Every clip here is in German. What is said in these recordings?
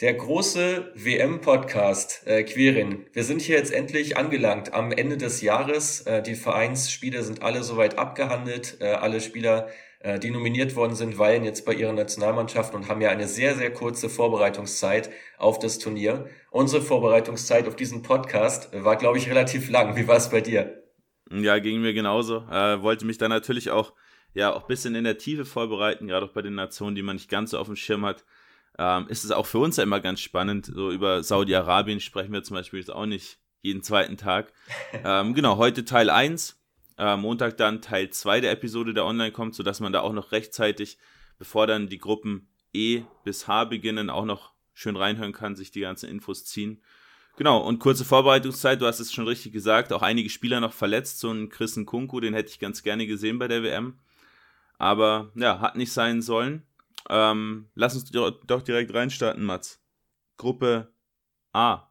Der große WM-Podcast, äh, Quirin. Wir sind hier jetzt endlich angelangt am Ende des Jahres. Äh, die Vereinsspiele sind alle soweit abgehandelt. Äh, alle Spieler, äh, die nominiert worden sind, weilen jetzt bei ihren Nationalmannschaften und haben ja eine sehr, sehr kurze Vorbereitungszeit auf das Turnier. Unsere Vorbereitungszeit auf diesen Podcast war, glaube ich, relativ lang. Wie war es bei dir? Ja, ging mir genauso. Äh, wollte mich dann natürlich auch, ja, auch bisschen in der Tiefe vorbereiten, gerade auch bei den Nationen, die man nicht ganz so auf dem Schirm hat ähm, ist es auch für uns ja immer ganz spannend. So über Saudi-Arabien sprechen wir zum Beispiel jetzt auch nicht jeden zweiten Tag. ähm, genau, heute Teil 1, äh, Montag dann Teil 2 der Episode, der online kommt, sodass man da auch noch rechtzeitig, bevor dann die Gruppen E bis H beginnen, auch noch schön reinhören kann, sich die ganzen Infos ziehen. Genau, und kurze Vorbereitungszeit, du hast es schon richtig gesagt, auch einige Spieler noch verletzt, so ein Chris Kunku, den hätte ich ganz gerne gesehen bei der WM. Aber ja, hat nicht sein sollen. Ähm, lass uns doch direkt reinstarten, Mats. Gruppe A.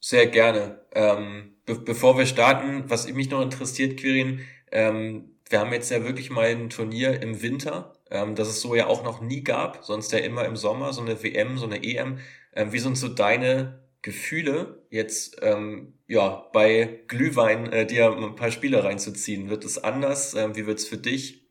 Sehr gerne. Ähm, be bevor wir starten, was mich noch interessiert, Quirin, ähm, wir haben jetzt ja wirklich mal ein Turnier im Winter, ähm, das es so ja auch noch nie gab, sonst ja immer im Sommer, so eine WM, so eine EM. Ähm, wie sind so deine Gefühle jetzt ähm, ja bei Glühwein äh, dir ein paar Spiele reinzuziehen? Wird es anders? Ähm, wie wird es für dich?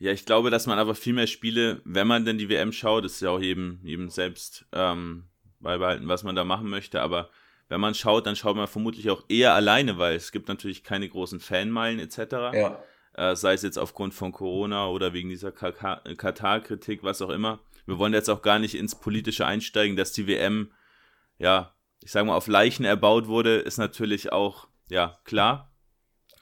Ja, ich glaube, dass man aber viel mehr Spiele, wenn man denn die WM schaut, ist ja auch jedem, jedem selbst ähm, beibehalten, was man da machen möchte, aber wenn man schaut, dann schaut man vermutlich auch eher alleine, weil es gibt natürlich keine großen Fanmeilen etc. Ja. Äh, sei es jetzt aufgrund von Corona oder wegen dieser Katar-Kritik, was auch immer. Wir wollen jetzt auch gar nicht ins Politische einsteigen, dass die WM, ja, ich sage mal, auf Leichen erbaut wurde, ist natürlich auch, ja, klar.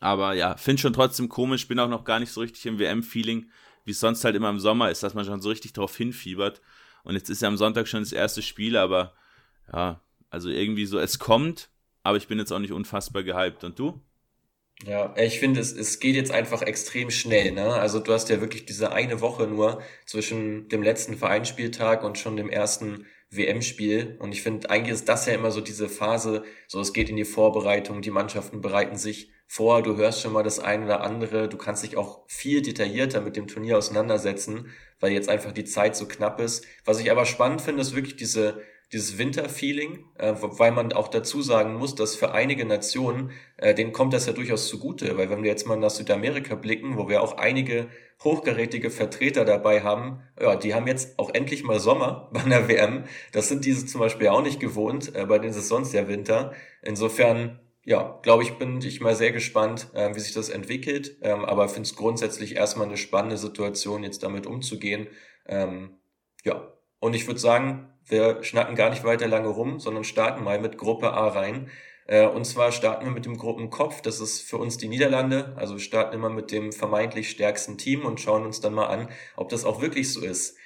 Aber ja, finde schon trotzdem komisch, bin auch noch gar nicht so richtig im WM-Feeling, wie es sonst halt immer im Sommer ist, dass man schon so richtig drauf hinfiebert. Und jetzt ist ja am Sonntag schon das erste Spiel, aber ja, also irgendwie so, es kommt, aber ich bin jetzt auch nicht unfassbar gehypt. Und du? Ja, ich finde, es, es geht jetzt einfach extrem schnell. Ne? Also du hast ja wirklich diese eine Woche nur zwischen dem letzten Vereinsspieltag und schon dem ersten WM-Spiel. Und ich finde, eigentlich ist das ja immer so diese Phase, so es geht in die Vorbereitung, die Mannschaften bereiten sich vor, du hörst schon mal das eine oder andere, du kannst dich auch viel detaillierter mit dem Turnier auseinandersetzen, weil jetzt einfach die Zeit so knapp ist. Was ich aber spannend finde, ist wirklich diese dieses Winterfeeling, äh, weil man auch dazu sagen muss, dass für einige Nationen, äh, denen kommt das ja durchaus zugute, weil wenn wir jetzt mal nach Südamerika blicken, wo wir auch einige hochgerätige Vertreter dabei haben, ja, die haben jetzt auch endlich mal Sommer bei einer WM. Das sind diese zum Beispiel auch nicht gewohnt, äh, bei denen ist es sonst ja Winter. Insofern ja, glaube ich, bin ich mal sehr gespannt, äh, wie sich das entwickelt. Ähm, aber finde es grundsätzlich erstmal eine spannende Situation, jetzt damit umzugehen. Ähm, ja, und ich würde sagen, wir schnacken gar nicht weiter lange rum, sondern starten mal mit Gruppe A rein. Äh, und zwar starten wir mit dem Gruppenkopf. Das ist für uns die Niederlande. Also wir starten immer mit dem vermeintlich stärksten Team und schauen uns dann mal an, ob das auch wirklich so ist.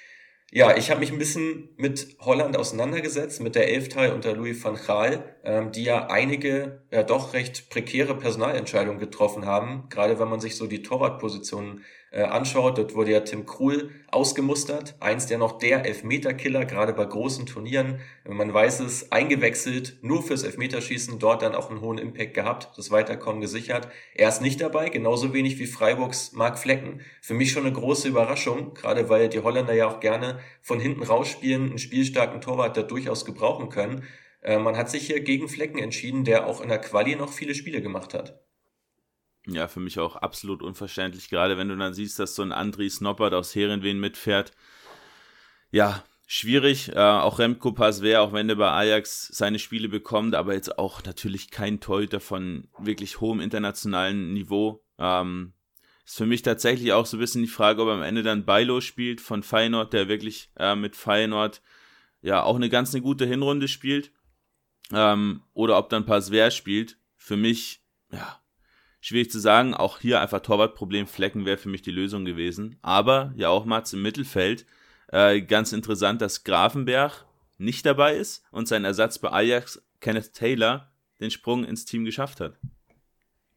Ja, ich habe mich ein bisschen mit Holland auseinandergesetzt, mit der Elfteil unter Louis van Gaal, ähm, die ja einige ja doch recht prekäre Personalentscheidungen getroffen haben, gerade wenn man sich so die Torwartpositionen äh, anschaut, dort wurde ja Tim Krul ausgemustert, einst ja noch der Elfmeterkiller, gerade bei großen Turnieren. Man weiß es, eingewechselt, nur fürs Elfmeterschießen, dort dann auch einen hohen Impact gehabt, das Weiterkommen gesichert. Er ist nicht dabei, genauso wenig wie Freiburgs Mark Flecken. Für mich schon eine große Überraschung, gerade weil die Holländer ja auch gerne von hinten rausspielen, einen spielstarken Torwart da durchaus gebrauchen können. Äh, man hat sich hier gegen Flecken entschieden, der auch in der Quali noch viele Spiele gemacht hat. Ja, für mich auch absolut unverständlich, gerade wenn du dann siehst, dass so ein Andries Noppert aus Herenwehen mitfährt. Ja, schwierig. Äh, auch Remco Pasver, auch wenn er bei Ajax seine Spiele bekommt, aber jetzt auch natürlich kein Torhüter von wirklich hohem internationalen Niveau. Ähm, ist für mich tatsächlich auch so ein bisschen die Frage, ob am Ende dann Bailo spielt von Feyenoord, der wirklich äh, mit Feyenoord ja auch eine ganz eine gute Hinrunde spielt. Ähm, oder ob dann Pasver spielt. Für mich, ja, Schwierig zu sagen, auch hier einfach Torwartproblem, Flecken wäre für mich die Lösung gewesen. Aber ja auch Mats im Mittelfeld. Äh, ganz interessant, dass Grafenberg nicht dabei ist und sein Ersatz bei Ajax, Kenneth Taylor, den Sprung ins Team geschafft hat.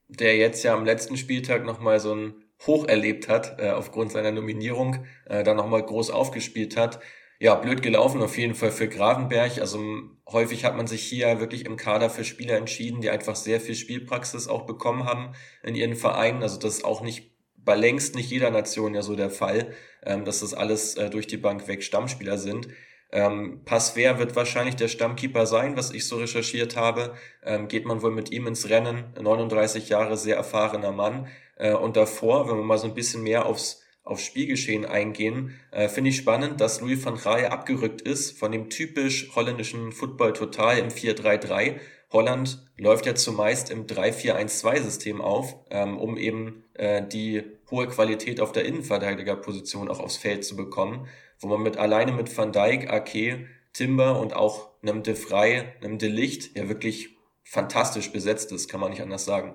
Der jetzt ja am letzten Spieltag nochmal so ein Hoch erlebt hat, äh, aufgrund seiner Nominierung, äh, dann nochmal groß aufgespielt hat ja, blöd gelaufen auf jeden Fall für Gravenberg. Also häufig hat man sich hier wirklich im Kader für Spieler entschieden, die einfach sehr viel Spielpraxis auch bekommen haben in ihren Vereinen. Also das ist auch nicht bei längst nicht jeder Nation ja so der Fall, ähm, dass das alles äh, durch die Bank weg Stammspieler sind. Ähm, Passwehr wird wahrscheinlich der Stammkeeper sein, was ich so recherchiert habe. Ähm, geht man wohl mit ihm ins Rennen. 39 Jahre, sehr erfahrener Mann. Äh, und davor, wenn wir mal so ein bisschen mehr aufs, aufs Spielgeschehen eingehen, äh, finde ich spannend, dass Louis van Gaal abgerückt ist von dem typisch holländischen Football total im 4-3-3. Holland läuft ja zumeist im 3-4-1-2-System auf, ähm, um eben äh, die hohe Qualität auf der Innenverteidigerposition auch aufs Feld zu bekommen wo man mit alleine mit Van Dijk, Ake, Timber und auch einem De Vrij, einem De Licht ja wirklich fantastisch besetzt ist, kann man nicht anders sagen.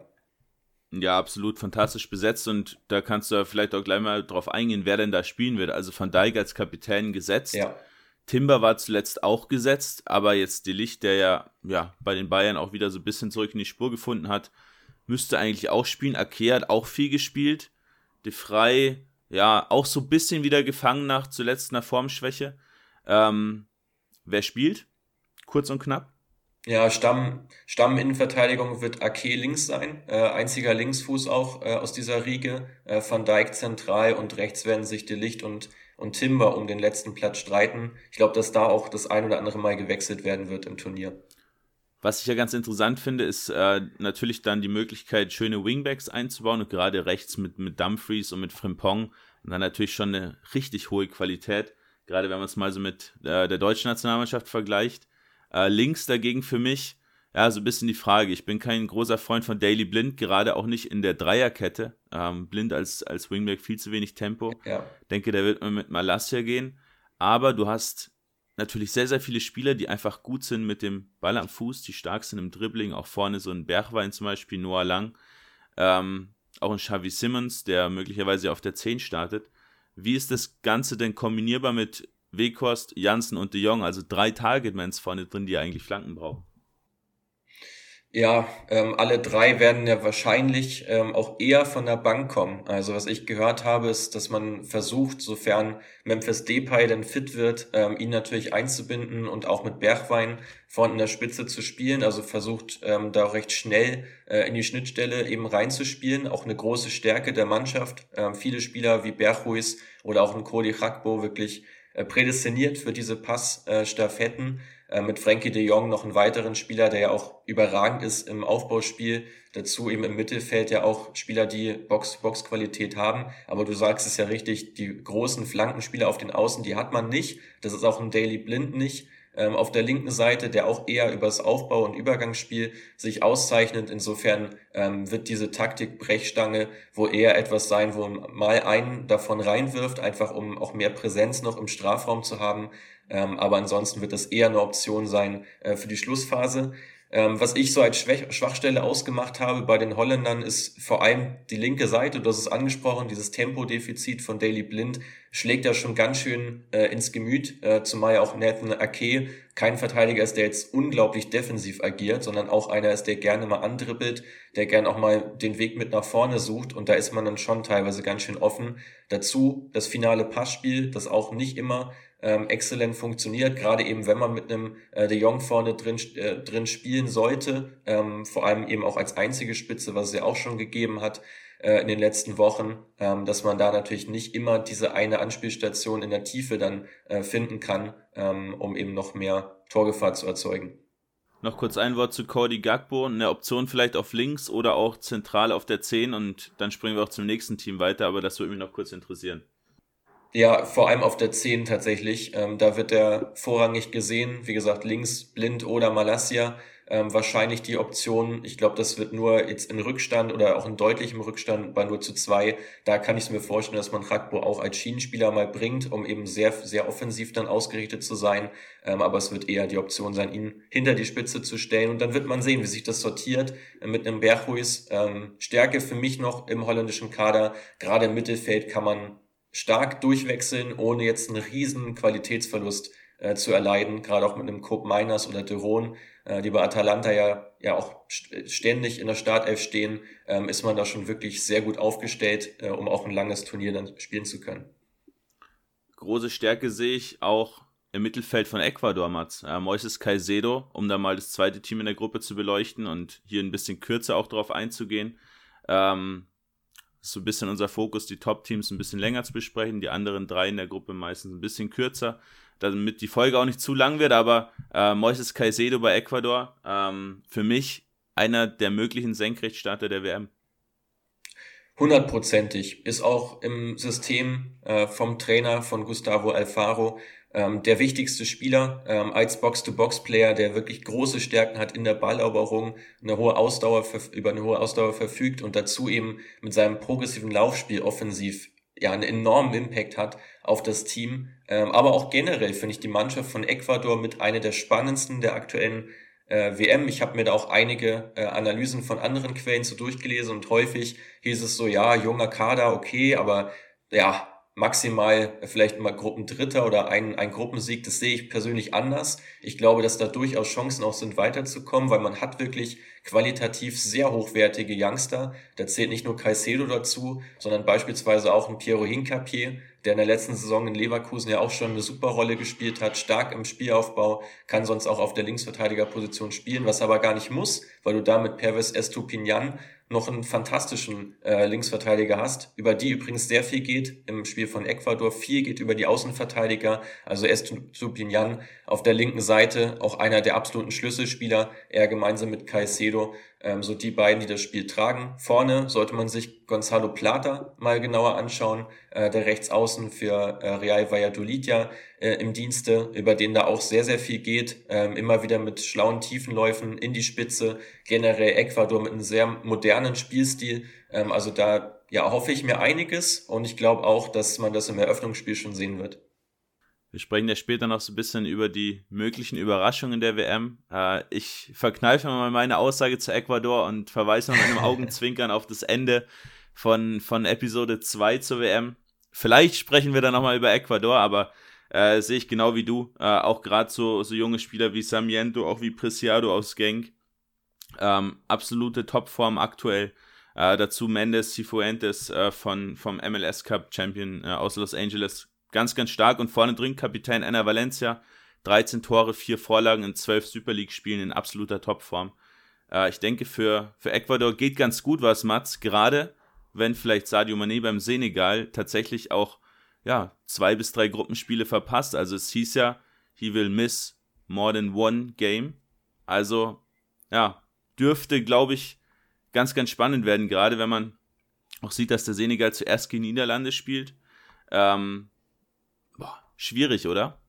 Ja, absolut fantastisch besetzt und da kannst du ja vielleicht auch gleich mal drauf eingehen, wer denn da spielen wird. Also Van Dijk als Kapitän gesetzt. Ja. Timber war zuletzt auch gesetzt, aber jetzt De Licht, der ja, ja bei den Bayern auch wieder so ein bisschen zurück in die Spur gefunden hat, müsste eigentlich auch spielen. Ake hat auch viel gespielt. De Vrij ja, auch so ein bisschen wieder gefangen nach zuletzt einer Formschwäche. Ähm, wer spielt? Kurz und knapp. Ja, Stamm, Stamm-Innenverteidigung wird Ake links sein, äh, einziger Linksfuß auch äh, aus dieser Riege. Äh, Van Dijk zentral und rechts werden sich De Licht und, und Timber um den letzten Platz streiten. Ich glaube, dass da auch das ein oder andere Mal gewechselt werden wird im Turnier. Was ich ja ganz interessant finde, ist äh, natürlich dann die Möglichkeit, schöne Wingbacks einzubauen und gerade rechts mit, mit Dumfries und mit Frimpong und dann natürlich schon eine richtig hohe Qualität, gerade wenn man es mal so mit äh, der deutschen Nationalmannschaft vergleicht. Äh, links dagegen für mich, ja, so ein bisschen die Frage. Ich bin kein großer Freund von Daily Blind, gerade auch nicht in der Dreierkette. Ähm, Blind als, als Wingback viel zu wenig Tempo. Ja. Denke, der wird mit Malassia gehen. Aber du hast natürlich sehr, sehr viele Spieler, die einfach gut sind mit dem Ball am Fuß, die stark sind im Dribbling, auch vorne so ein Bergwein zum Beispiel, Noah Lang, ähm, auch ein Xavi Simmons, der möglicherweise auf der 10 startet. Wie ist das Ganze denn kombinierbar mit Wekost, Janssen und de Jong, also drei Targetmans vorne drin, die eigentlich Flanken brauchen? Ja, ähm, alle drei werden ja wahrscheinlich ähm, auch eher von der Bank kommen. Also was ich gehört habe, ist, dass man versucht, sofern Memphis Depay denn fit wird, ähm, ihn natürlich einzubinden und auch mit Bergwein vorne in der Spitze zu spielen. Also versucht ähm, da recht schnell äh, in die Schnittstelle eben reinzuspielen. Auch eine große Stärke der Mannschaft. Ähm, viele Spieler wie Berghuis oder auch ein Cody Hakbo wirklich prädestiniert für diese Passstaffetten. Äh, äh, mit Frankie de Jong noch einen weiteren Spieler, der ja auch überragend ist im Aufbauspiel. Dazu eben im Mittelfeld ja auch Spieler, die Box-Box-Qualität haben. Aber du sagst es ja richtig, die großen Flankenspieler auf den Außen, die hat man nicht. Das ist auch ein Daily Blind nicht ähm, auf der linken Seite, der auch eher übers Aufbau- und Übergangsspiel sich auszeichnet. Insofern ähm, wird diese Taktik Brechstange wohl eher etwas sein, wo mal einen davon reinwirft, einfach um auch mehr Präsenz noch im Strafraum zu haben. Ähm, aber ansonsten wird das eher eine Option sein äh, für die Schlussphase. Ähm, was ich so als Schwach Schwachstelle ausgemacht habe bei den Holländern ist vor allem die linke Seite, hast es angesprochen, dieses Tempodefizit von Daily Blind schlägt ja schon ganz schön äh, ins Gemüt, äh, zumal ja auch Nathan Ake kein Verteidiger ist, der jetzt unglaublich defensiv agiert, sondern auch einer ist, der gerne mal andribbelt, der gerne auch mal den Weg mit nach vorne sucht und da ist man dann schon teilweise ganz schön offen. Dazu das finale Passspiel, das auch nicht immer ähm, exzellent funktioniert, gerade eben wenn man mit einem äh, De Jong vorne drin, äh, drin spielen sollte, ähm, vor allem eben auch als einzige Spitze, was es ja auch schon gegeben hat in den letzten Wochen, ähm, dass man da natürlich nicht immer diese eine Anspielstation in der Tiefe dann äh, finden kann, ähm, um eben noch mehr Torgefahr zu erzeugen. Noch kurz ein Wort zu Cody Gagbo, eine Option vielleicht auf links oder auch zentral auf der 10 und dann springen wir auch zum nächsten Team weiter, aber das würde mich noch kurz interessieren. Ja, vor allem auf der 10 tatsächlich. Ähm, da wird er vorrangig gesehen. Wie gesagt, links Blind oder Malassia. Ähm, wahrscheinlich die Option, ich glaube, das wird nur jetzt in Rückstand oder auch in deutlichem Rückstand bei nur zu zwei. Da kann ich mir vorstellen, dass man Rakbo auch als Schienenspieler mal bringt, um eben sehr, sehr offensiv dann ausgerichtet zu sein. Ähm, aber es wird eher die Option sein, ihn hinter die Spitze zu stellen. Und dann wird man sehen, wie sich das sortiert äh, mit einem Berghuis. Ähm, Stärke für mich noch im holländischen Kader. Gerade im Mittelfeld kann man stark durchwechseln, ohne jetzt einen riesen Qualitätsverlust äh, zu erleiden, gerade auch mit einem Cope Miners oder Deron, äh, die bei Atalanta ja, ja auch ständig in der Startelf stehen, ähm, ist man da schon wirklich sehr gut aufgestellt, äh, um auch ein langes Turnier dann spielen zu können. Große Stärke sehe ich auch im Mittelfeld von Ecuador, Mats. Äh, Moises Caicedo, um da mal das zweite Team in der Gruppe zu beleuchten und hier ein bisschen kürzer auch drauf einzugehen. Ähm, so ein bisschen unser Fokus, die Top-Teams ein bisschen länger zu besprechen, die anderen drei in der Gruppe meistens ein bisschen kürzer. Damit die Folge auch nicht zu lang wird, aber äh, Moises Caicedo bei Ecuador, ähm, für mich einer der möglichen Senkrechtstarter der WM. Hundertprozentig. Ist auch im System äh, vom Trainer von Gustavo Alfaro ähm, der wichtigste Spieler ähm, als Box-to-Box-Player, der wirklich große Stärken hat in der Balleroberung, eine hohe Ausdauer über eine hohe Ausdauer verfügt und dazu eben mit seinem progressiven Laufspiel offensiv ja einen enormen Impact hat auf das Team. Ähm, aber auch generell finde ich die Mannschaft von Ecuador mit einer der spannendsten der aktuellen äh, WM. Ich habe mir da auch einige äh, Analysen von anderen Quellen so durchgelesen und häufig hieß es so, ja, junger Kader, okay, aber ja, maximal vielleicht mal Gruppendritter oder ein, ein Gruppensieg, das sehe ich persönlich anders. Ich glaube, dass da durchaus Chancen auch sind, weiterzukommen, weil man hat wirklich qualitativ sehr hochwertige Youngster. Da zählt nicht nur Caicedo dazu, sondern beispielsweise auch ein Piero Hincapier, der in der letzten Saison in Leverkusen ja auch schon eine super Rolle gespielt hat, stark im Spielaufbau, kann sonst auch auf der Linksverteidigerposition spielen, was aber gar nicht muss, weil du damit Pervis Estupinian noch einen fantastischen äh, Linksverteidiger hast, über die übrigens sehr viel geht im Spiel von Ecuador. Viel geht über die Außenverteidiger, also Estupinian auf der linken Seite, auch einer der absoluten Schlüsselspieler, er gemeinsam mit Caicedo ähm, so die beiden, die das Spiel tragen. Vorne sollte man sich Gonzalo Plata mal genauer anschauen, äh, der Rechtsaußen für äh, Real Valladolid ja äh, im Dienste, über den da auch sehr, sehr viel geht. Ähm, immer wieder mit schlauen Tiefenläufen in die Spitze. Generell Ecuador mit einem sehr modernen Spielstil. Ähm, also da ja, hoffe ich mir einiges und ich glaube auch, dass man das im Eröffnungsspiel schon sehen wird. Wir sprechen ja später noch so ein bisschen über die möglichen Überraschungen der WM. Äh, ich verkneife mal meine Aussage zu Ecuador und verweise noch mit einem Augenzwinkern auf das Ende von, von Episode 2 zur WM. Vielleicht sprechen wir dann nochmal über Ecuador, aber äh, sehe ich genau wie du. Äh, auch gerade so, so junge Spieler wie Samiento, auch wie Preciado aus Genk. Ähm, absolute Topform aktuell. Äh, dazu Mendes Cifuentes äh, von, vom MLS Cup Champion äh, aus Los Angeles ganz, ganz stark und vorne drin Kapitän Anna Valencia, 13 Tore, 4 Vorlagen in 12 Super League-Spielen in absoluter Topform. Äh, ich denke, für, für Ecuador geht ganz gut was, Mats, gerade wenn vielleicht Sadio Mané beim Senegal tatsächlich auch ja, zwei bis drei Gruppenspiele verpasst. Also es hieß ja, he will miss more than one game. Also ja, dürfte, glaube ich, ganz, ganz spannend werden, gerade wenn man auch sieht, dass der Senegal zuerst gegen Niederlande spielt. Ähm, schwierig, oder?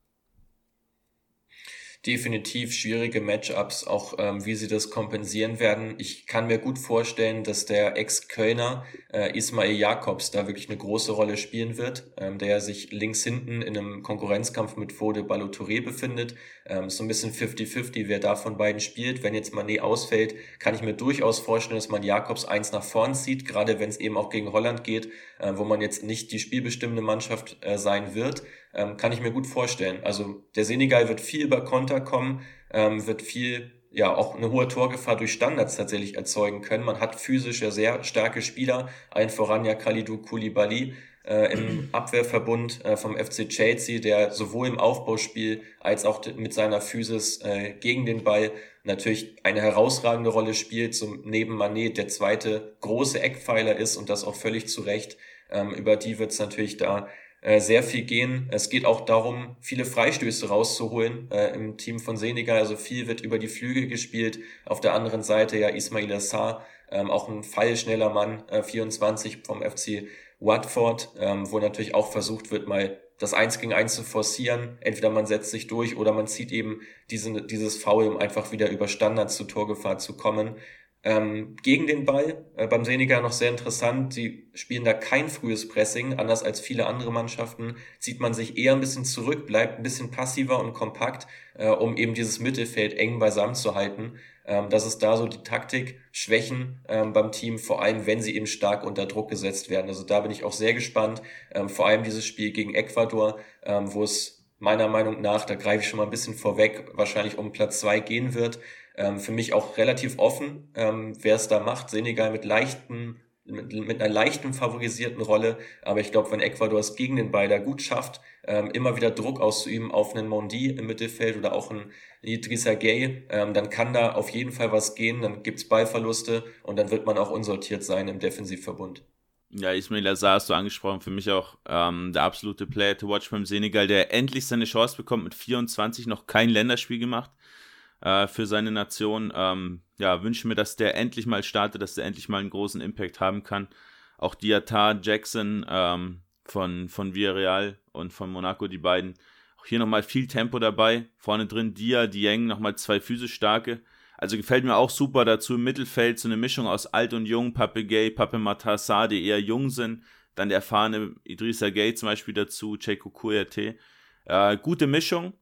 definitiv schwierige Matchups, auch ähm, wie sie das kompensieren werden. Ich kann mir gut vorstellen, dass der Ex-Kölner äh, Ismail Jakobs da wirklich eine große Rolle spielen wird, ähm, der sich links hinten in einem Konkurrenzkampf mit Fode Balotouré befindet. Ähm, so ein bisschen 50-50, wer da von beiden spielt. Wenn jetzt Mané ausfällt, kann ich mir durchaus vorstellen, dass man Jakobs eins nach vorn zieht, gerade wenn es eben auch gegen Holland geht, äh, wo man jetzt nicht die spielbestimmende Mannschaft äh, sein wird. Ähm, kann ich mir gut vorstellen. Also der Senegal wird viel über Konter kommen, ähm, wird viel, ja, auch eine hohe Torgefahr durch Standards tatsächlich erzeugen können. Man hat physisch ja sehr starke Spieler, ein voran ja Khalidou Koulibaly, äh, im Abwehrverbund äh, vom FC Chelsea, der sowohl im Aufbauspiel als auch mit seiner Physis äh, gegen den Ball natürlich eine herausragende Rolle spielt, zum neben Manet der zweite große Eckpfeiler ist und das auch völlig zu Recht. Ähm, über die wird es natürlich da äh, sehr viel gehen. Es geht auch darum, viele Freistöße rauszuholen äh, im Team von Senegal. Also viel wird über die Flügel gespielt. Auf der anderen Seite ja Ismail Assar, ähm, auch ein feilschneller Mann, äh, 24 vom FC Watford, ähm, wo natürlich auch versucht wird, mal das Eins gegen Eins zu forcieren. Entweder man setzt sich durch oder man zieht eben diese, dieses Foul, um einfach wieder über Standards zur Torgefahr zu kommen ähm, gegen den Ball. Äh, beim Senegal noch sehr interessant. Sie spielen da kein frühes Pressing. Anders als viele andere Mannschaften zieht man sich eher ein bisschen zurück, bleibt ein bisschen passiver und kompakt, äh, um eben dieses Mittelfeld eng beisammen zu halten. Ähm, das ist da so die Taktik. Schwächen ähm, beim Team, vor allem wenn sie eben stark unter Druck gesetzt werden. Also da bin ich auch sehr gespannt. Ähm, vor allem dieses Spiel gegen Ecuador, ähm, wo es meiner Meinung nach, da greife ich schon mal ein bisschen vorweg, wahrscheinlich um Platz zwei gehen wird. Ähm, für mich auch relativ offen, ähm, wer es da macht. Senegal mit leichten mit, mit einer leichten favorisierten Rolle. Aber ich glaube, wenn Ecuador es gegen den Ball da gut schafft, ähm, immer wieder Druck auszuüben auf einen Mondi im Mittelfeld oder auch einen Idrissa Gay, ähm, dann kann da auf jeden Fall was gehen. Dann gibt's Ballverluste und dann wird man auch unsortiert sein im Defensivverbund. Ja, Ismail Azar hast du angesprochen, für mich auch ähm, der absolute Player to watch beim Senegal, der endlich seine Chance bekommt, mit 24 noch kein Länderspiel gemacht äh, für seine Nation. Ähm, ja, wünsche mir, dass der endlich mal startet, dass der endlich mal einen großen Impact haben kann. Auch Diatar, Jackson ähm, von, von Villarreal und von Monaco, die beiden. Auch hier nochmal viel Tempo dabei. Vorne drin Dia, Dieng, nochmal zwei physisch starke. Also gefällt mir auch super dazu im Mittelfeld so eine Mischung aus alt und jung, Pape Gay, Pape Matassar, die eher jung sind. Dann der erfahrene Idrissa Gay zum Beispiel dazu, Checo Kouyaté. Äh, gute Mischung,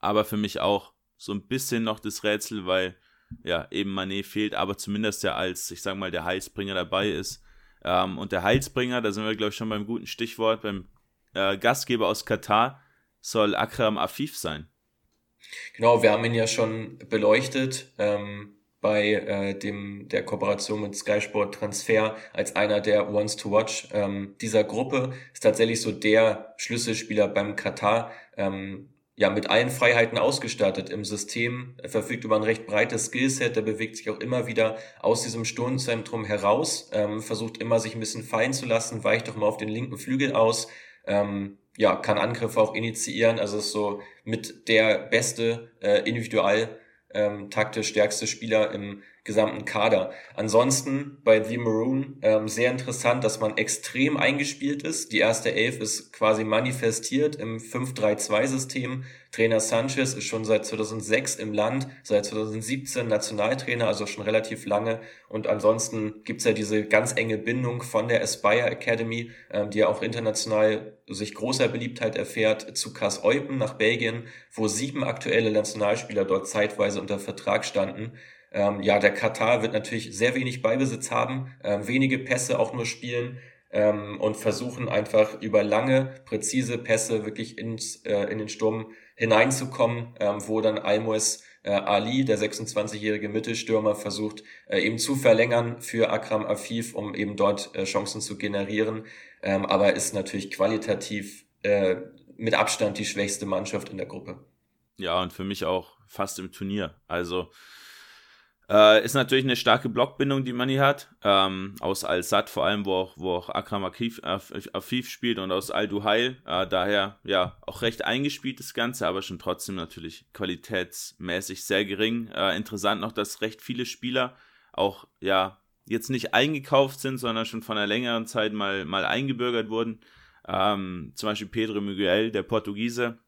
aber für mich auch so ein bisschen noch das Rätsel, weil ja eben Manet fehlt, aber zumindest ja als, ich sag mal, der Heilsbringer dabei ist. Ähm, und der Heilsbringer, da sind wir, glaube ich, schon beim guten Stichwort, beim äh, Gastgeber aus Katar, soll Akram Afif sein. Genau, wir haben ihn ja schon beleuchtet ähm, bei äh, dem der Kooperation mit Sky Sport Transfer als einer der Ones to Watch ähm, dieser Gruppe ist tatsächlich so der Schlüsselspieler beim Katar. Ähm, ja, mit allen Freiheiten ausgestattet im System. Er verfügt über ein recht breites Skillset, der bewegt sich auch immer wieder aus diesem Sturmzentrum heraus, ähm, versucht immer sich ein bisschen fallen zu lassen, weicht auch mal auf den linken Flügel aus, ähm, ja, kann Angriffe auch initiieren, also ist so mit der beste äh, individual ähm, taktisch stärkste Spieler im gesamten Kader. Ansonsten bei The Maroon ähm, sehr interessant, dass man extrem eingespielt ist. Die erste Elf ist quasi manifestiert im 5-3-2-System. Trainer Sanchez ist schon seit 2006 im Land, seit 2017 Nationaltrainer, also schon relativ lange. Und ansonsten gibt's ja diese ganz enge Bindung von der Aspire Academy, ähm, die ja auch international sich großer Beliebtheit erfährt, zu Kass Eupen nach Belgien, wo sieben aktuelle Nationalspieler dort zeitweise unter Vertrag standen. Ähm, ja, der Katar wird natürlich sehr wenig Beibesitz haben, ähm, wenige Pässe auch nur spielen ähm, und versuchen einfach über lange, präzise Pässe wirklich ins, äh, in den Sturm hineinzukommen, ähm, wo dann Almoes äh, Ali, der 26-jährige Mittelstürmer, versucht äh, eben zu verlängern für Akram Afif, um eben dort äh, Chancen zu generieren, ähm, aber ist natürlich qualitativ äh, mit Abstand die schwächste Mannschaft in der Gruppe. Ja, und für mich auch fast im Turnier. Also äh, ist natürlich eine starke Blockbindung, die man hier hat. Ähm, aus Al-Sad vor allem, wo auch, wo auch Akram Afif, Afif spielt und aus Al-Duhail. Äh, daher ja auch recht eingespielt das Ganze, aber schon trotzdem natürlich qualitätsmäßig sehr gering. Äh, interessant noch, dass recht viele Spieler auch ja jetzt nicht eingekauft sind, sondern schon von einer längeren Zeit mal, mal eingebürgert wurden. Ähm, zum Beispiel Pedro Miguel, der Portugiese,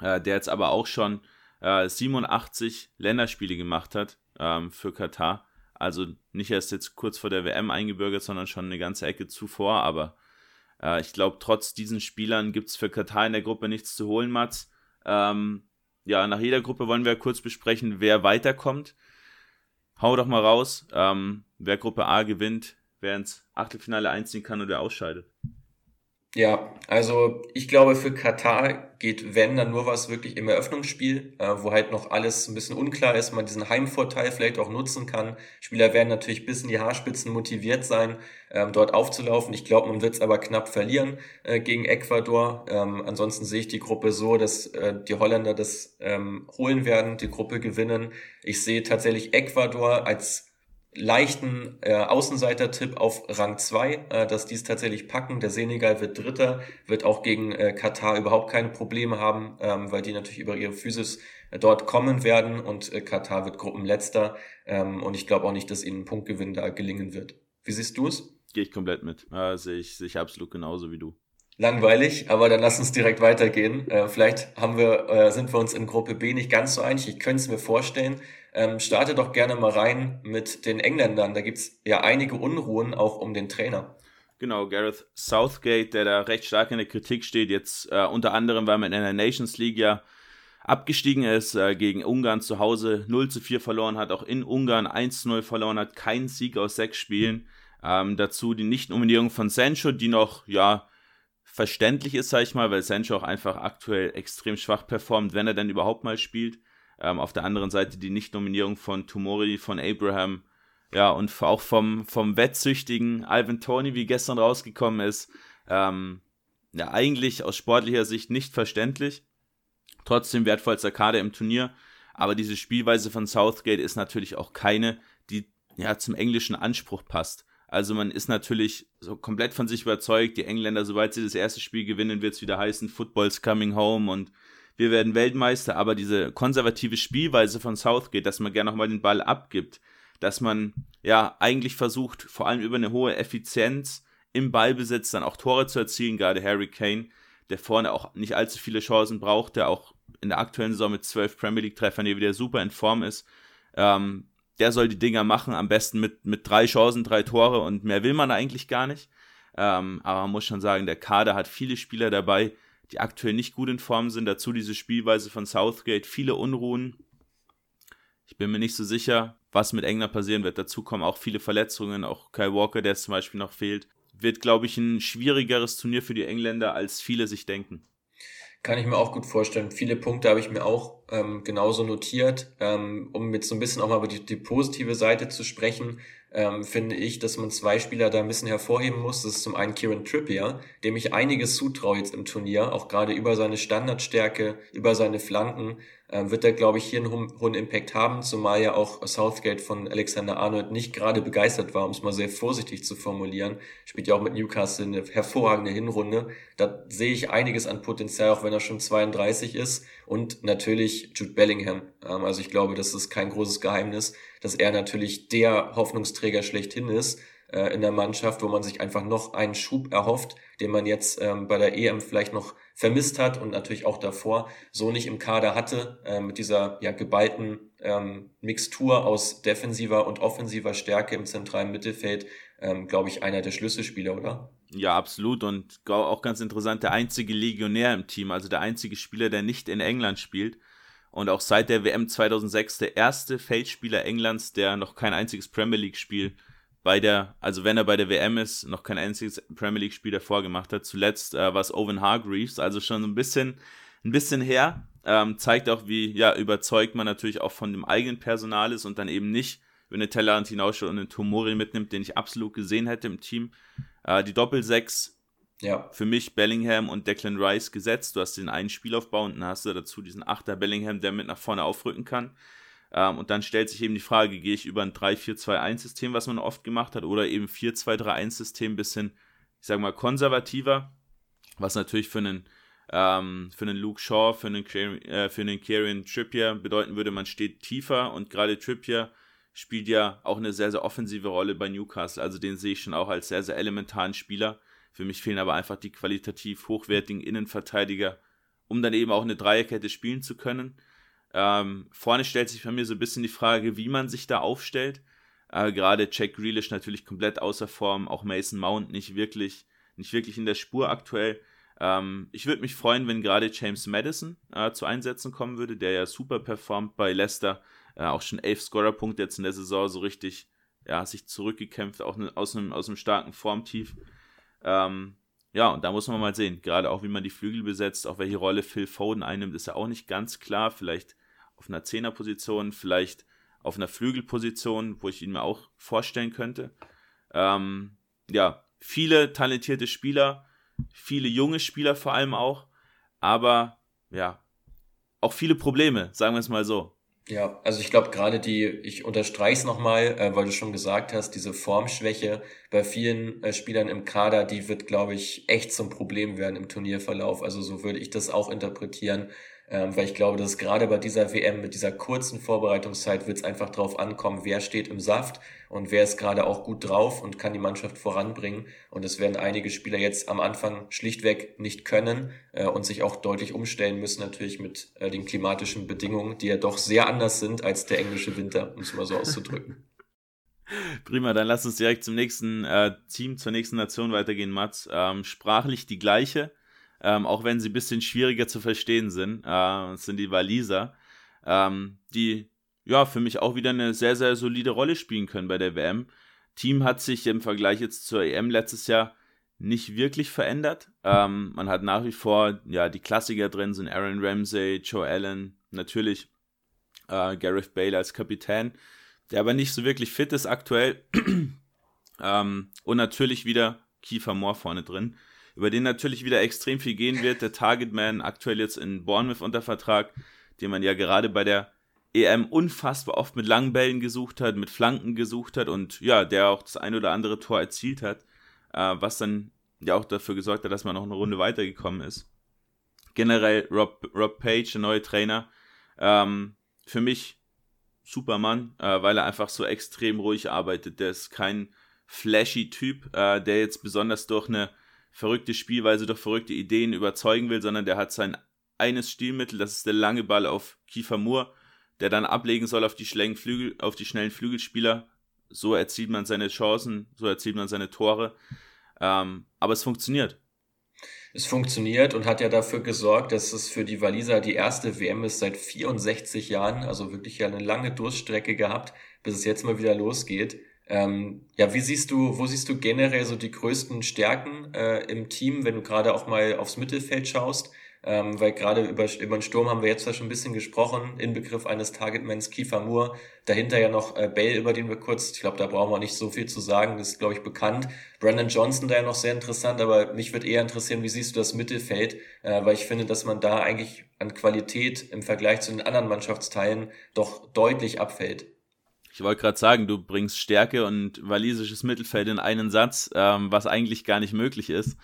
äh, der jetzt aber auch schon 87 äh, Länderspiele gemacht hat ähm, für Katar. Also nicht erst jetzt kurz vor der WM eingebürgert, sondern schon eine ganze Ecke zuvor. Aber äh, ich glaube, trotz diesen Spielern gibt es für Katar in der Gruppe nichts zu holen, Mats. Ähm, ja, nach jeder Gruppe wollen wir kurz besprechen, wer weiterkommt. Hau doch mal raus, ähm, wer Gruppe A gewinnt, wer ins Achtelfinale einziehen kann oder ausscheidet. Ja, also ich glaube, für Katar geht, wenn, dann nur was wirklich im Eröffnungsspiel, äh, wo halt noch alles ein bisschen unklar ist, man diesen Heimvorteil vielleicht auch nutzen kann. Spieler werden natürlich bis in die Haarspitzen motiviert sein, ähm, dort aufzulaufen. Ich glaube, man wird es aber knapp verlieren äh, gegen Ecuador. Ähm, ansonsten sehe ich die Gruppe so, dass äh, die Holländer das ähm, holen werden, die Gruppe gewinnen. Ich sehe tatsächlich Ecuador als leichten äh, Außenseiter-Tipp auf Rang 2, äh, dass die es tatsächlich packen. Der Senegal wird Dritter, wird auch gegen äh, Katar überhaupt keine Probleme haben, ähm, weil die natürlich über ihre Physis äh, dort kommen werden und äh, Katar wird Gruppenletzter ähm, und ich glaube auch nicht, dass ihnen ein Punktgewinn da gelingen wird. Wie siehst du es? Gehe ich komplett mit. Ja, sehe ich, sehe ich absolut genauso wie du. Langweilig, aber dann lass uns direkt weitergehen. Äh, vielleicht haben wir, äh, sind wir uns in Gruppe B nicht ganz so einig. Ich könnte es mir vorstellen. Ähm, starte doch gerne mal rein mit den Engländern. Da gibt's ja einige Unruhen auch um den Trainer. Genau, Gareth Southgate, der da recht stark in der Kritik steht, jetzt äh, unter anderem, weil man in der Nations League ja abgestiegen ist, äh, gegen Ungarn zu Hause 0 zu 4 verloren hat, auch in Ungarn 1 zu 0 verloren hat, kein Sieg aus sechs Spielen. Ähm, dazu die Nicht-Nominierung von Sancho, die noch, ja, verständlich ist, sag ich mal, weil Sancho auch einfach aktuell extrem schwach performt, wenn er denn überhaupt mal spielt. Ähm, auf der anderen Seite die Nicht-Nominierung von Tomori, von Abraham, ja, und auch vom, vom wettsüchtigen Alvin Tony, wie gestern rausgekommen ist. Ähm, ja, eigentlich aus sportlicher Sicht nicht verständlich. Trotzdem wertvollster Kader im Turnier. Aber diese Spielweise von Southgate ist natürlich auch keine, die ja zum englischen Anspruch passt. Also man ist natürlich so komplett von sich überzeugt, die Engländer, sobald sie das erste Spiel gewinnen, wird es wieder heißen, Football's coming home und wir werden Weltmeister, aber diese konservative Spielweise von Southgate, dass man gerne nochmal den Ball abgibt, dass man ja eigentlich versucht, vor allem über eine hohe Effizienz im Ballbesitz dann auch Tore zu erzielen, gerade Harry Kane, der vorne auch nicht allzu viele Chancen braucht, der auch in der aktuellen Saison mit zwölf Premier League-Treffern hier wieder super in Form ist. Ähm, der soll die Dinger machen, am besten mit, mit drei Chancen, drei Tore und mehr will man eigentlich gar nicht. Ähm, aber man muss schon sagen, der Kader hat viele Spieler dabei, die aktuell nicht gut in Form sind. Dazu diese Spielweise von Southgate, viele Unruhen. Ich bin mir nicht so sicher, was mit England passieren wird. Dazu kommen auch viele Verletzungen, auch Kyle Walker, der zum Beispiel noch fehlt. Wird, glaube ich, ein schwierigeres Turnier für die Engländer, als viele sich denken. Kann ich mir auch gut vorstellen. Viele Punkte habe ich mir auch ähm, genauso notiert. Ähm, um mit so ein bisschen auch mal über die, die positive Seite zu sprechen, ähm, finde ich, dass man zwei Spieler da ein bisschen hervorheben muss. Das ist zum einen Kieran Trippier, dem ich einiges zutraue jetzt im Turnier, auch gerade über seine Standardstärke, über seine Flanken wird er, glaube ich, hier einen hohen Impact haben, zumal ja auch Southgate von Alexander Arnold nicht gerade begeistert war, um es mal sehr vorsichtig zu formulieren. Spielt ja auch mit Newcastle eine hervorragende Hinrunde. Da sehe ich einiges an Potenzial, auch wenn er schon 32 ist. Und natürlich Jude Bellingham. Ähm, also ich glaube, das ist kein großes Geheimnis, dass er natürlich der Hoffnungsträger schlechthin ist äh, in der Mannschaft, wo man sich einfach noch einen Schub erhofft, den man jetzt ähm, bei der EM vielleicht noch vermisst hat und natürlich auch davor so nicht im Kader hatte, äh, mit dieser ja, geballten ähm, Mixtur aus defensiver und offensiver Stärke im zentralen Mittelfeld, ähm, glaube ich, einer der Schlüsselspieler, oder? Ja, absolut. Und auch ganz interessant, der einzige Legionär im Team, also der einzige Spieler, der nicht in England spielt. Und auch seit der WM 2006 der erste Feldspieler Englands, der noch kein einziges Premier League-Spiel bei der, also wenn er bei der WM ist, noch kein einziges Premier League-Spiel davor gemacht hat. Zuletzt äh, war es Owen Hargreaves, also schon ein bisschen, ein bisschen her. Ähm, zeigt auch, wie ja, überzeugt man natürlich auch von dem eigenen Personal ist und dann eben nicht über eine Tellerrand hinausschaut und einen Tomori mitnimmt, den ich absolut gesehen hätte im Team. Äh, die Doppel-6 ja. für mich Bellingham und Declan Rice gesetzt. Du hast den einen Spielaufbau und dann hast du dazu diesen Achter Bellingham, der mit nach vorne aufrücken kann. Ähm, und dann stellt sich eben die Frage, gehe ich über ein 3-4-2-1-System, was man oft gemacht hat, oder eben 4-2-3-1-System, bisschen, ich sag mal, konservativer, was natürlich für einen, ähm, für einen Luke Shaw, für einen, äh, für einen Kieran Trippier bedeuten würde, man steht tiefer und gerade Trippier spielt ja auch eine sehr, sehr offensive Rolle bei Newcastle. Also den sehe ich schon auch als sehr, sehr elementaren Spieler. Für mich fehlen aber einfach die qualitativ hochwertigen Innenverteidiger, um dann eben auch eine Dreierkette spielen zu können. Ähm, vorne stellt sich bei mir so ein bisschen die Frage, wie man sich da aufstellt. Äh, Gerade Jack Grealish natürlich komplett außer Form, auch Mason Mount nicht wirklich, nicht wirklich in der Spur aktuell. Ähm, ich würde mich freuen, wenn gerade James Madison äh, zu Einsätzen kommen würde, der ja super performt bei Leicester, äh, auch schon elf Scorerpunkte jetzt in der Saison so richtig, ja, sich zurückgekämpft, auch ne, aus einem, aus einem starken Formtief. Ähm, ja, und da muss man mal sehen, gerade auch wie man die Flügel besetzt, auch welche Rolle Phil Foden einnimmt, ist ja auch nicht ganz klar. Vielleicht auf einer Zehnerposition, vielleicht auf einer Flügelposition, wo ich ihn mir auch vorstellen könnte. Ähm, ja, viele talentierte Spieler, viele junge Spieler vor allem auch, aber ja, auch viele Probleme, sagen wir es mal so. Ja, also ich glaube gerade die, ich unterstreiche es nochmal, äh, weil du schon gesagt hast, diese Formschwäche bei vielen äh, Spielern im Kader, die wird, glaube ich, echt zum Problem werden im Turnierverlauf. Also so würde ich das auch interpretieren ähm, weil ich glaube, dass gerade bei dieser WM mit dieser kurzen Vorbereitungszeit wird es einfach drauf ankommen, wer steht im Saft und wer ist gerade auch gut drauf und kann die Mannschaft voranbringen. Und das werden einige Spieler jetzt am Anfang schlichtweg nicht können äh, und sich auch deutlich umstellen müssen, natürlich mit äh, den klimatischen Bedingungen, die ja doch sehr anders sind als der englische Winter, um es mal so auszudrücken. Prima, dann lass uns direkt zum nächsten äh, Team, zur nächsten Nation weitergehen, Mats. Ähm, sprachlich die gleiche ähm, auch wenn sie ein bisschen schwieriger zu verstehen sind. Äh, das sind die Waliser, ähm, die ja für mich auch wieder eine sehr, sehr solide Rolle spielen können bei der WM. Team hat sich im Vergleich jetzt zur EM letztes Jahr nicht wirklich verändert. Ähm, man hat nach wie vor ja die Klassiker drin, sind Aaron Ramsey, Joe Allen, natürlich äh, Gareth Bale als Kapitän, der aber nicht so wirklich fit ist aktuell. ähm, und natürlich wieder Kiefer Moore vorne drin über den natürlich wieder extrem viel gehen wird. Der Targetman aktuell jetzt in Bournemouth unter Vertrag, den man ja gerade bei der EM unfassbar oft mit langen Bällen gesucht hat, mit Flanken gesucht hat und ja, der auch das ein oder andere Tor erzielt hat, äh, was dann ja auch dafür gesorgt hat, dass man noch eine Runde weitergekommen ist. Generell Rob, Rob Page, der neue Trainer, ähm, für mich Supermann, äh, weil er einfach so extrem ruhig arbeitet. Der ist kein flashy Typ, äh, der jetzt besonders durch eine verrückte Spielweise, durch verrückte Ideen überzeugen will, sondern der hat sein eines Stilmittel, das ist der lange Ball auf Kiefer Moore, der dann ablegen soll auf die, Flügel, auf die schnellen Flügelspieler. So erzielt man seine Chancen, so erzielt man seine Tore. Ähm, aber es funktioniert. Es funktioniert und hat ja dafür gesorgt, dass es für die Waliser die erste WM ist seit 64 Jahren, also wirklich ja eine lange Durststrecke gehabt, bis es jetzt mal wieder losgeht. Ähm, ja, wie siehst du, wo siehst du generell so die größten Stärken äh, im Team, wenn du gerade auch mal aufs Mittelfeld schaust? ähm, weil gerade über, über den Sturm haben wir jetzt ja schon ein bisschen gesprochen, in Begriff eines Targetmans Kiefer Moore, dahinter ja noch äh, Bell, über den wir kurz, ich glaube, da brauchen wir nicht so viel zu sagen, das ist, glaube ich, bekannt. Brandon Johnson da ja noch sehr interessant, aber mich würde eher interessieren, wie siehst du das Mittelfeld, äh, weil ich finde, dass man da eigentlich an Qualität im Vergleich zu den anderen Mannschaftsteilen doch deutlich abfällt. Ich wollte gerade sagen, du bringst Stärke und walisisches Mittelfeld in einen Satz, ähm, was eigentlich gar nicht möglich ist.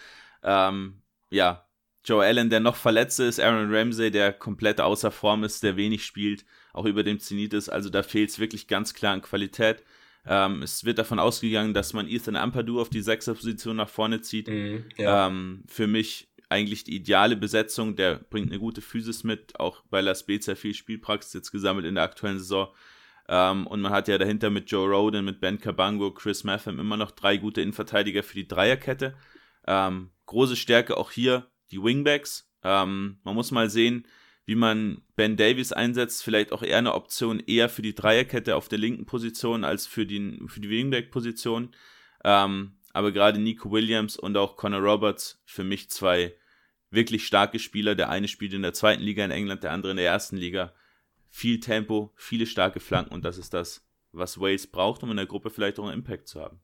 Ähm, ja, Joe Allen, der noch verletzt ist, Aaron Ramsey, der komplett außer Form ist, der wenig spielt, auch über dem Zenit ist. Also da fehlt es wirklich ganz klar an Qualität. Ähm, es wird davon ausgegangen, dass man Ethan Ampadu auf die Sechser-Position nach vorne zieht. Mhm, ja. ähm, für mich eigentlich die ideale Besetzung. Der bringt eine gute Physis mit, auch bei La Spezia viel Spielpraxis jetzt gesammelt in der aktuellen Saison. Ähm, und man hat ja dahinter mit Joe Roden, mit Ben Cabango, Chris Matham immer noch drei gute Innenverteidiger für die Dreierkette. Ähm, große Stärke auch hier die Wingbacks. Ähm, man muss mal sehen, wie man Ben Davies einsetzt. Vielleicht auch eher eine Option eher für die Dreierkette auf der linken Position als für die, für die Wingback-Position. Ähm, aber gerade Nico Williams und auch Connor Roberts für mich zwei wirklich starke Spieler. Der eine spielt in der zweiten Liga in England, der andere in der ersten Liga. Viel Tempo, viele starke Flanken und das ist das, was Wales braucht, um in der Gruppe vielleicht auch einen Impact zu haben.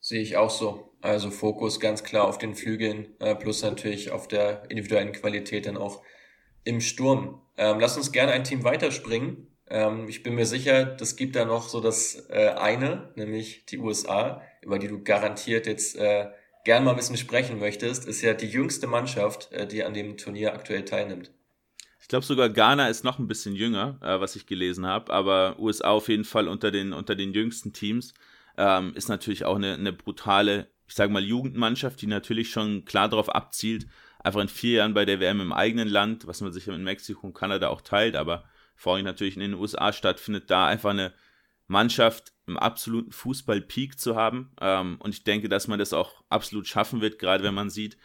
Sehe ich auch so. Also Fokus ganz klar auf den Flügeln, äh, plus natürlich auf der individuellen Qualität dann auch im Sturm. Ähm, lass uns gerne ein Team weiterspringen. Ähm, ich bin mir sicher, das gibt da noch so das äh, eine, nämlich die USA, über die du garantiert jetzt äh, gern mal ein bisschen sprechen möchtest. Ist ja die jüngste Mannschaft, äh, die an dem Turnier aktuell teilnimmt. Ich glaube sogar Ghana ist noch ein bisschen jünger, äh, was ich gelesen habe, aber USA auf jeden Fall unter den, unter den jüngsten Teams. Ähm, ist natürlich auch eine, eine brutale, ich sage mal, Jugendmannschaft, die natürlich schon klar darauf abzielt, einfach in vier Jahren bei der WM im eigenen Land, was man sich in Mexiko und Kanada auch teilt, aber vorhin natürlich in den USA stattfindet, da einfach eine Mannschaft im absoluten Fußball-Peak zu haben. Ähm, und ich denke, dass man das auch absolut schaffen wird, gerade wenn man sieht,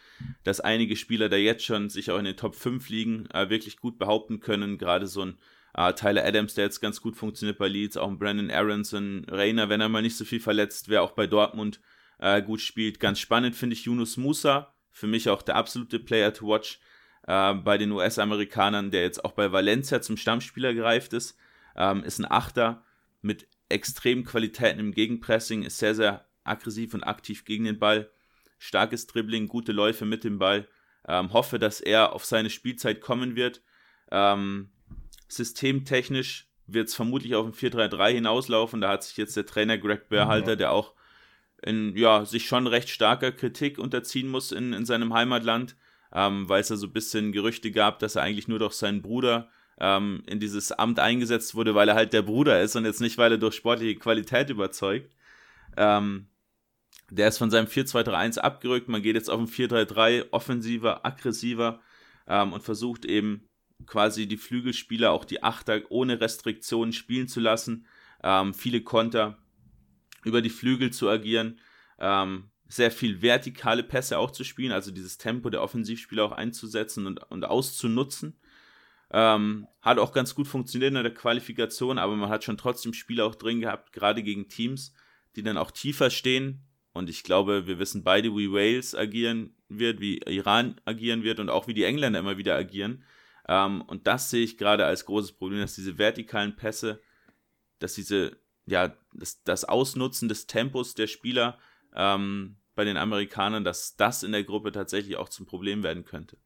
dass einige Spieler da jetzt schon sich auch in den Top 5 liegen, äh, wirklich gut behaupten können. Gerade so ein Uh, Tyler Adams, der jetzt ganz gut funktioniert bei Leeds, auch ein Brandon Aronson, Rainer, wenn er mal nicht so viel verletzt wäre, auch bei Dortmund uh, gut spielt. Ganz spannend finde ich Yunus Musa, für mich auch der absolute Player to watch bei den US-Amerikanern, der jetzt auch bei Valencia zum Stammspieler gereift ist. Ähm, ist ein Achter mit extremen Qualitäten im Gegenpressing, ist sehr, sehr aggressiv und aktiv gegen den Ball. Starkes Dribbling, gute Läufe mit dem Ball. Ähm, hoffe, dass er auf seine Spielzeit kommen wird. Um, Systemtechnisch wird es vermutlich auf ein 4-3-3 hinauslaufen. Da hat sich jetzt der Trainer Greg Berhalter, ja. der auch in, ja, sich schon recht starker Kritik unterziehen muss in, in seinem Heimatland, ähm, weil es da so ein bisschen Gerüchte gab, dass er eigentlich nur durch seinen Bruder ähm, in dieses Amt eingesetzt wurde, weil er halt der Bruder ist und jetzt nicht, weil er durch sportliche Qualität überzeugt. Ähm, der ist von seinem 4-2-3-1 abgerückt. Man geht jetzt auf ein 4-3-3, offensiver, aggressiver ähm, und versucht eben quasi die Flügelspieler, auch die Achter ohne Restriktionen spielen zu lassen, ähm, viele Konter über die Flügel zu agieren, ähm, sehr viel vertikale Pässe auch zu spielen, also dieses Tempo der Offensivspieler auch einzusetzen und, und auszunutzen. Ähm, hat auch ganz gut funktioniert in der Qualifikation, aber man hat schon trotzdem Spiele auch drin gehabt, gerade gegen Teams, die dann auch tiefer stehen. Und ich glaube, wir wissen beide, wie Wales agieren wird, wie Iran agieren wird und auch wie die Engländer immer wieder agieren. Ähm, und das sehe ich gerade als großes Problem, dass diese vertikalen Pässe, dass diese, ja, das, das Ausnutzen des Tempos der Spieler ähm, bei den Amerikanern, dass das in der Gruppe tatsächlich auch zum Problem werden könnte.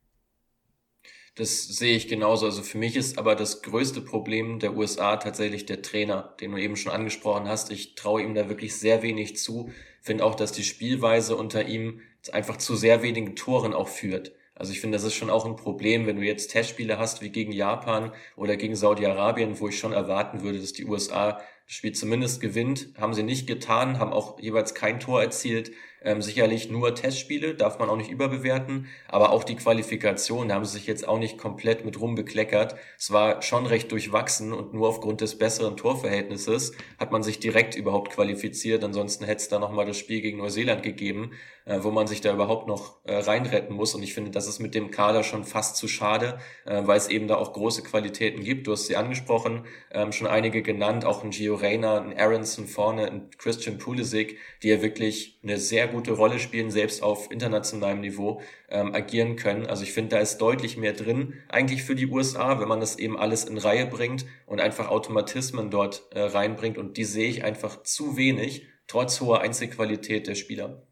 Das sehe ich genauso. Also für mich ist aber das größte Problem der USA tatsächlich der Trainer, den du eben schon angesprochen hast. Ich traue ihm da wirklich sehr wenig zu. Finde auch, dass die Spielweise unter ihm einfach zu sehr wenigen Toren auch führt. Also ich finde, das ist schon auch ein Problem, wenn du jetzt Testspiele hast wie gegen Japan oder gegen Saudi-Arabien, wo ich schon erwarten würde, dass die USA das Spiel zumindest gewinnt. Haben sie nicht getan, haben auch jeweils kein Tor erzielt. Ähm, sicherlich nur Testspiele, darf man auch nicht überbewerten, aber auch die Qualifikation, da haben sie sich jetzt auch nicht komplett mit rumbekleckert. Es war schon recht durchwachsen und nur aufgrund des besseren Torverhältnisses hat man sich direkt überhaupt qualifiziert. Ansonsten hätte es da nochmal das Spiel gegen Neuseeland gegeben, äh, wo man sich da überhaupt noch äh, reinretten muss. Und ich finde, das ist mit dem Kader schon fast zu schade, äh, weil es eben da auch große Qualitäten gibt. Du hast sie angesprochen, ähm, schon einige genannt, auch ein Gio Reyna, ein Aronson vorne, ein Christian Pulisic, die ja wirklich eine sehr gute Rolle spielen, selbst auf internationalem Niveau ähm, agieren können. Also ich finde, da ist deutlich mehr drin, eigentlich für die USA, wenn man das eben alles in Reihe bringt und einfach Automatismen dort äh, reinbringt. Und die sehe ich einfach zu wenig, trotz hoher Einzelqualität der Spieler.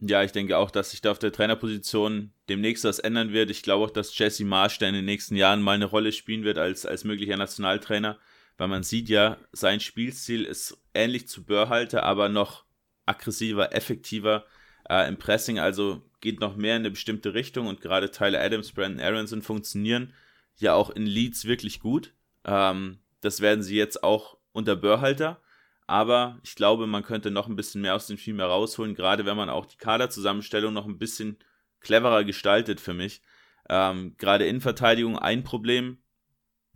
Ja, ich denke auch, dass sich da auf der Trainerposition demnächst was ändern wird. Ich glaube auch, dass Jesse Marsch da in den nächsten Jahren mal eine Rolle spielen wird als, als möglicher Nationaltrainer, weil man sieht ja, sein Spielstil ist ähnlich zu Börhalter, aber noch aggressiver, effektiver äh, im Pressing, also geht noch mehr in eine bestimmte Richtung und gerade Tyler Adams, Brandon Aronson funktionieren ja auch in Leads wirklich gut. Ähm, das werden sie jetzt auch unter Börhalter, aber ich glaube, man könnte noch ein bisschen mehr aus dem Team herausholen, gerade wenn man auch die Kaderzusammenstellung noch ein bisschen cleverer gestaltet für mich. Ähm, gerade in Verteidigung ein Problem,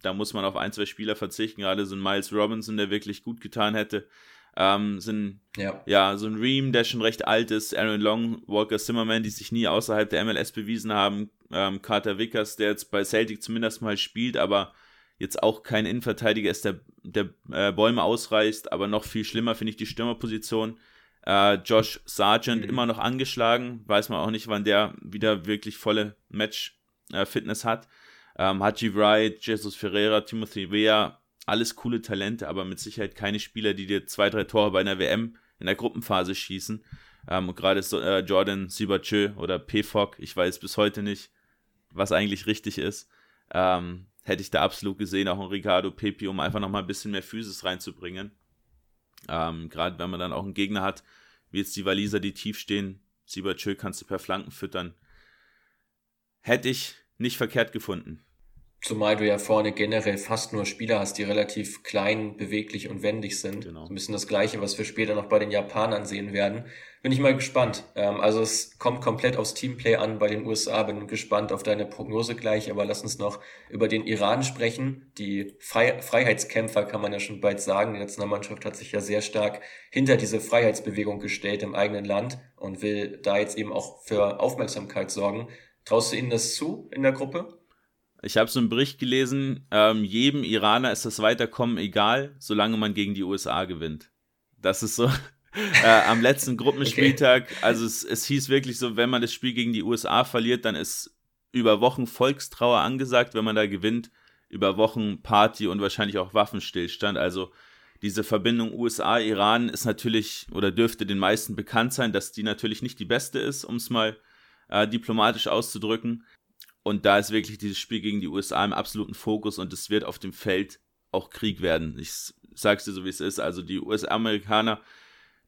da muss man auf ein, zwei Spieler verzichten, gerade so ein Miles Robinson, der wirklich gut getan hätte. Ähm, sind ja. ja so ein Ream, der schon recht alt ist, Aaron Long, Walker Zimmerman, die sich nie außerhalb der MLS bewiesen haben, ähm, Carter Vickers, der jetzt bei Celtic zumindest mal spielt, aber jetzt auch kein Innenverteidiger ist, der, der äh, Bäume ausreißt, aber noch viel schlimmer finde ich die Stürmerposition. Äh, Josh Sargent mhm. immer noch angeschlagen, weiß man auch nicht, wann der wieder wirklich volle Match-Fitness äh, hat. Ähm, Haji Wright, Jesus Ferreira, Timothy Wea, alles coole Talente, aber mit Sicherheit keine Spieler, die dir zwei, drei Tore bei einer WM in der Gruppenphase schießen. Ähm, und gerade so, äh, Jordan Sibachö oder PFOC, ich weiß bis heute nicht, was eigentlich richtig ist. Ähm, hätte ich da absolut gesehen, auch ein Ricardo Pepi, um einfach nochmal ein bisschen mehr Physis reinzubringen. Ähm, gerade wenn man dann auch einen Gegner hat, wie jetzt die Waliser, die tief stehen, Sibachö kannst du per Flanken füttern. Hätte ich nicht verkehrt gefunden. Zumal du ja vorne generell fast nur Spieler hast, die relativ klein, beweglich und wendig sind. Genau. So ein bisschen das Gleiche, was wir später noch bei den Japanern sehen werden. Bin ich mal gespannt. Ähm, also es kommt komplett aufs Teamplay an bei den USA. Bin gespannt auf deine Prognose gleich. Aber lass uns noch über den Iran sprechen. Die Freiheitskämpfer kann man ja schon bald sagen. Die Nationalmannschaft hat sich ja sehr stark hinter diese Freiheitsbewegung gestellt im eigenen Land und will da jetzt eben auch für Aufmerksamkeit sorgen. Traust du ihnen das zu in der Gruppe? Ich habe so einen Bericht gelesen, ähm, jedem Iraner ist das Weiterkommen egal, solange man gegen die USA gewinnt. Das ist so äh, am letzten Gruppenspieltag. Okay. Also es, es hieß wirklich so, wenn man das Spiel gegen die USA verliert, dann ist über Wochen Volkstrauer angesagt. Wenn man da gewinnt, über Wochen Party und wahrscheinlich auch Waffenstillstand. Also diese Verbindung USA-Iran ist natürlich oder dürfte den meisten bekannt sein, dass die natürlich nicht die beste ist, um es mal äh, diplomatisch auszudrücken. Und da ist wirklich dieses Spiel gegen die USA im absoluten Fokus und es wird auf dem Feld auch Krieg werden. Ich sag's dir so, wie es ist. Also die US-Amerikaner,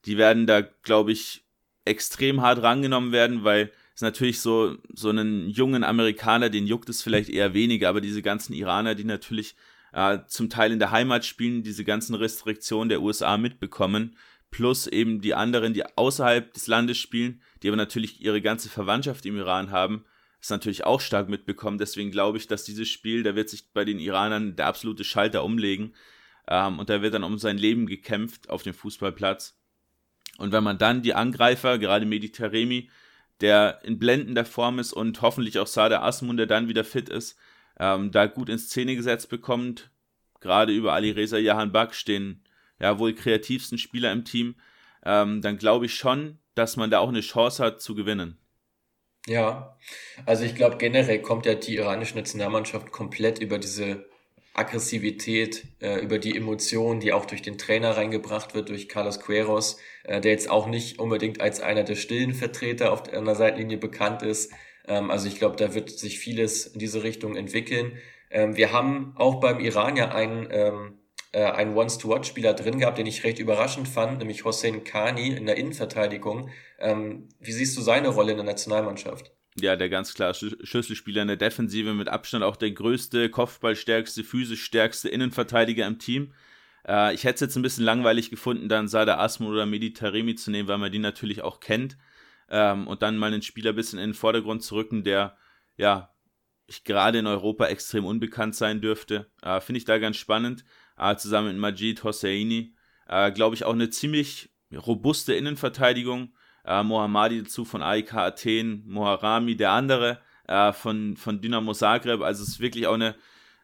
die werden da, glaube ich, extrem hart rangenommen werden, weil es natürlich so, so einen jungen Amerikaner, den juckt es vielleicht eher weniger, aber diese ganzen Iraner, die natürlich äh, zum Teil in der Heimat spielen, diese ganzen Restriktionen der USA mitbekommen, plus eben die anderen, die außerhalb des Landes spielen, die aber natürlich ihre ganze Verwandtschaft im Iran haben, ist natürlich auch stark mitbekommen. Deswegen glaube ich, dass dieses Spiel, da wird sich bei den Iranern der absolute Schalter umlegen. Ähm, und da wird dann um sein Leben gekämpft auf dem Fußballplatz. Und wenn man dann die Angreifer, gerade Mediterremi, der in blendender Form ist und hoffentlich auch Sada Asmun, der dann wieder fit ist, ähm, da gut in Szene gesetzt bekommt, gerade über Ali Reza Jahan Bak stehen ja wohl kreativsten Spieler im Team, ähm, dann glaube ich schon, dass man da auch eine Chance hat zu gewinnen. Ja, also ich glaube generell kommt ja die iranische Nationalmannschaft komplett über diese Aggressivität, äh, über die Emotionen, die auch durch den Trainer reingebracht wird, durch Carlos Queiroz, äh, der jetzt auch nicht unbedingt als einer der stillen Vertreter auf einer Seitenlinie bekannt ist. Ähm, also ich glaube, da wird sich vieles in diese Richtung entwickeln. Ähm, wir haben auch beim Iran ja einen, ähm, äh, einen Once-to-Watch-Spieler drin gehabt, den ich recht überraschend fand, nämlich Hossein Khani in der Innenverteidigung. Ähm, wie siehst du seine Rolle in der Nationalmannschaft? Ja, der ganz klar Schlüsselspieler in der Defensive, mit Abstand auch der größte, Kopfballstärkste, physisch stärkste Innenverteidiger im Team. Äh, ich hätte es jetzt ein bisschen langweilig gefunden, dann Sada Asmo oder Meditaremi zu nehmen, weil man die natürlich auch kennt. Ähm, und dann mal einen Spieler ein bisschen in den Vordergrund zu rücken, der ja gerade in Europa extrem unbekannt sein dürfte. Äh, Finde ich da ganz spannend. Äh, zusammen mit Majid Hosseini. Äh, Glaube ich auch eine ziemlich robuste Innenverteidigung. Äh, Mohammadi dazu von AIK Athen, Moharami der andere äh, von, von Dynamo Zagreb. Also es ist wirklich auch eine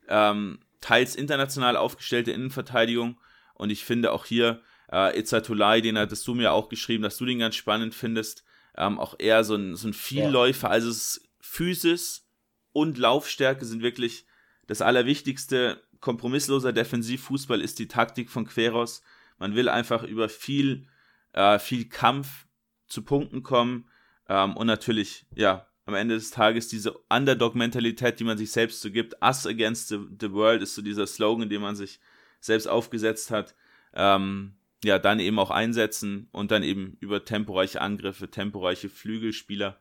ähm, teils international aufgestellte Innenverteidigung. Und ich finde auch hier äh, Izzatulai, den hattest du mir auch geschrieben, dass du den ganz spannend findest. Ähm, auch eher so ein, so ein Vielläufer. Ja. Also es ist Physis und Laufstärke sind wirklich das Allerwichtigste. Kompromissloser Defensivfußball ist die Taktik von Queros. Man will einfach über viel, äh, viel Kampf zu Punkten kommen ähm, und natürlich, ja, am Ende des Tages diese Underdog-Mentalität, die man sich selbst so gibt. Us against the, the world ist so dieser Slogan, den man sich selbst aufgesetzt hat. Ähm, ja, dann eben auch einsetzen und dann eben über temporeiche Angriffe, temporeiche Flügelspieler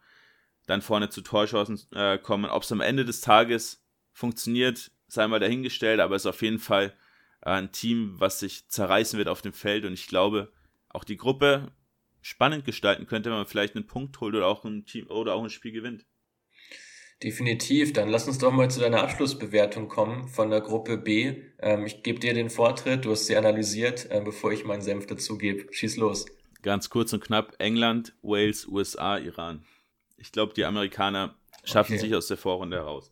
dann vorne zu Torchancen äh, kommen. Ob es am Ende des Tages funktioniert, sei mal dahingestellt, aber es ist auf jeden Fall äh, ein Team, was sich zerreißen wird auf dem Feld und ich glaube, auch die Gruppe spannend gestalten könnte, wenn man vielleicht einen Punkt holt oder auch ein Team oder auch ein Spiel gewinnt. Definitiv. Dann lass uns doch mal zu deiner Abschlussbewertung kommen von der Gruppe B. Ähm, ich gebe dir den Vortritt, du hast sie analysiert, äh, bevor ich meinen Senf dazu gebe. Schieß los. Ganz kurz und knapp: England, Wales, USA, Iran. Ich glaube, die Amerikaner schaffen okay. sich aus der Vorrunde heraus.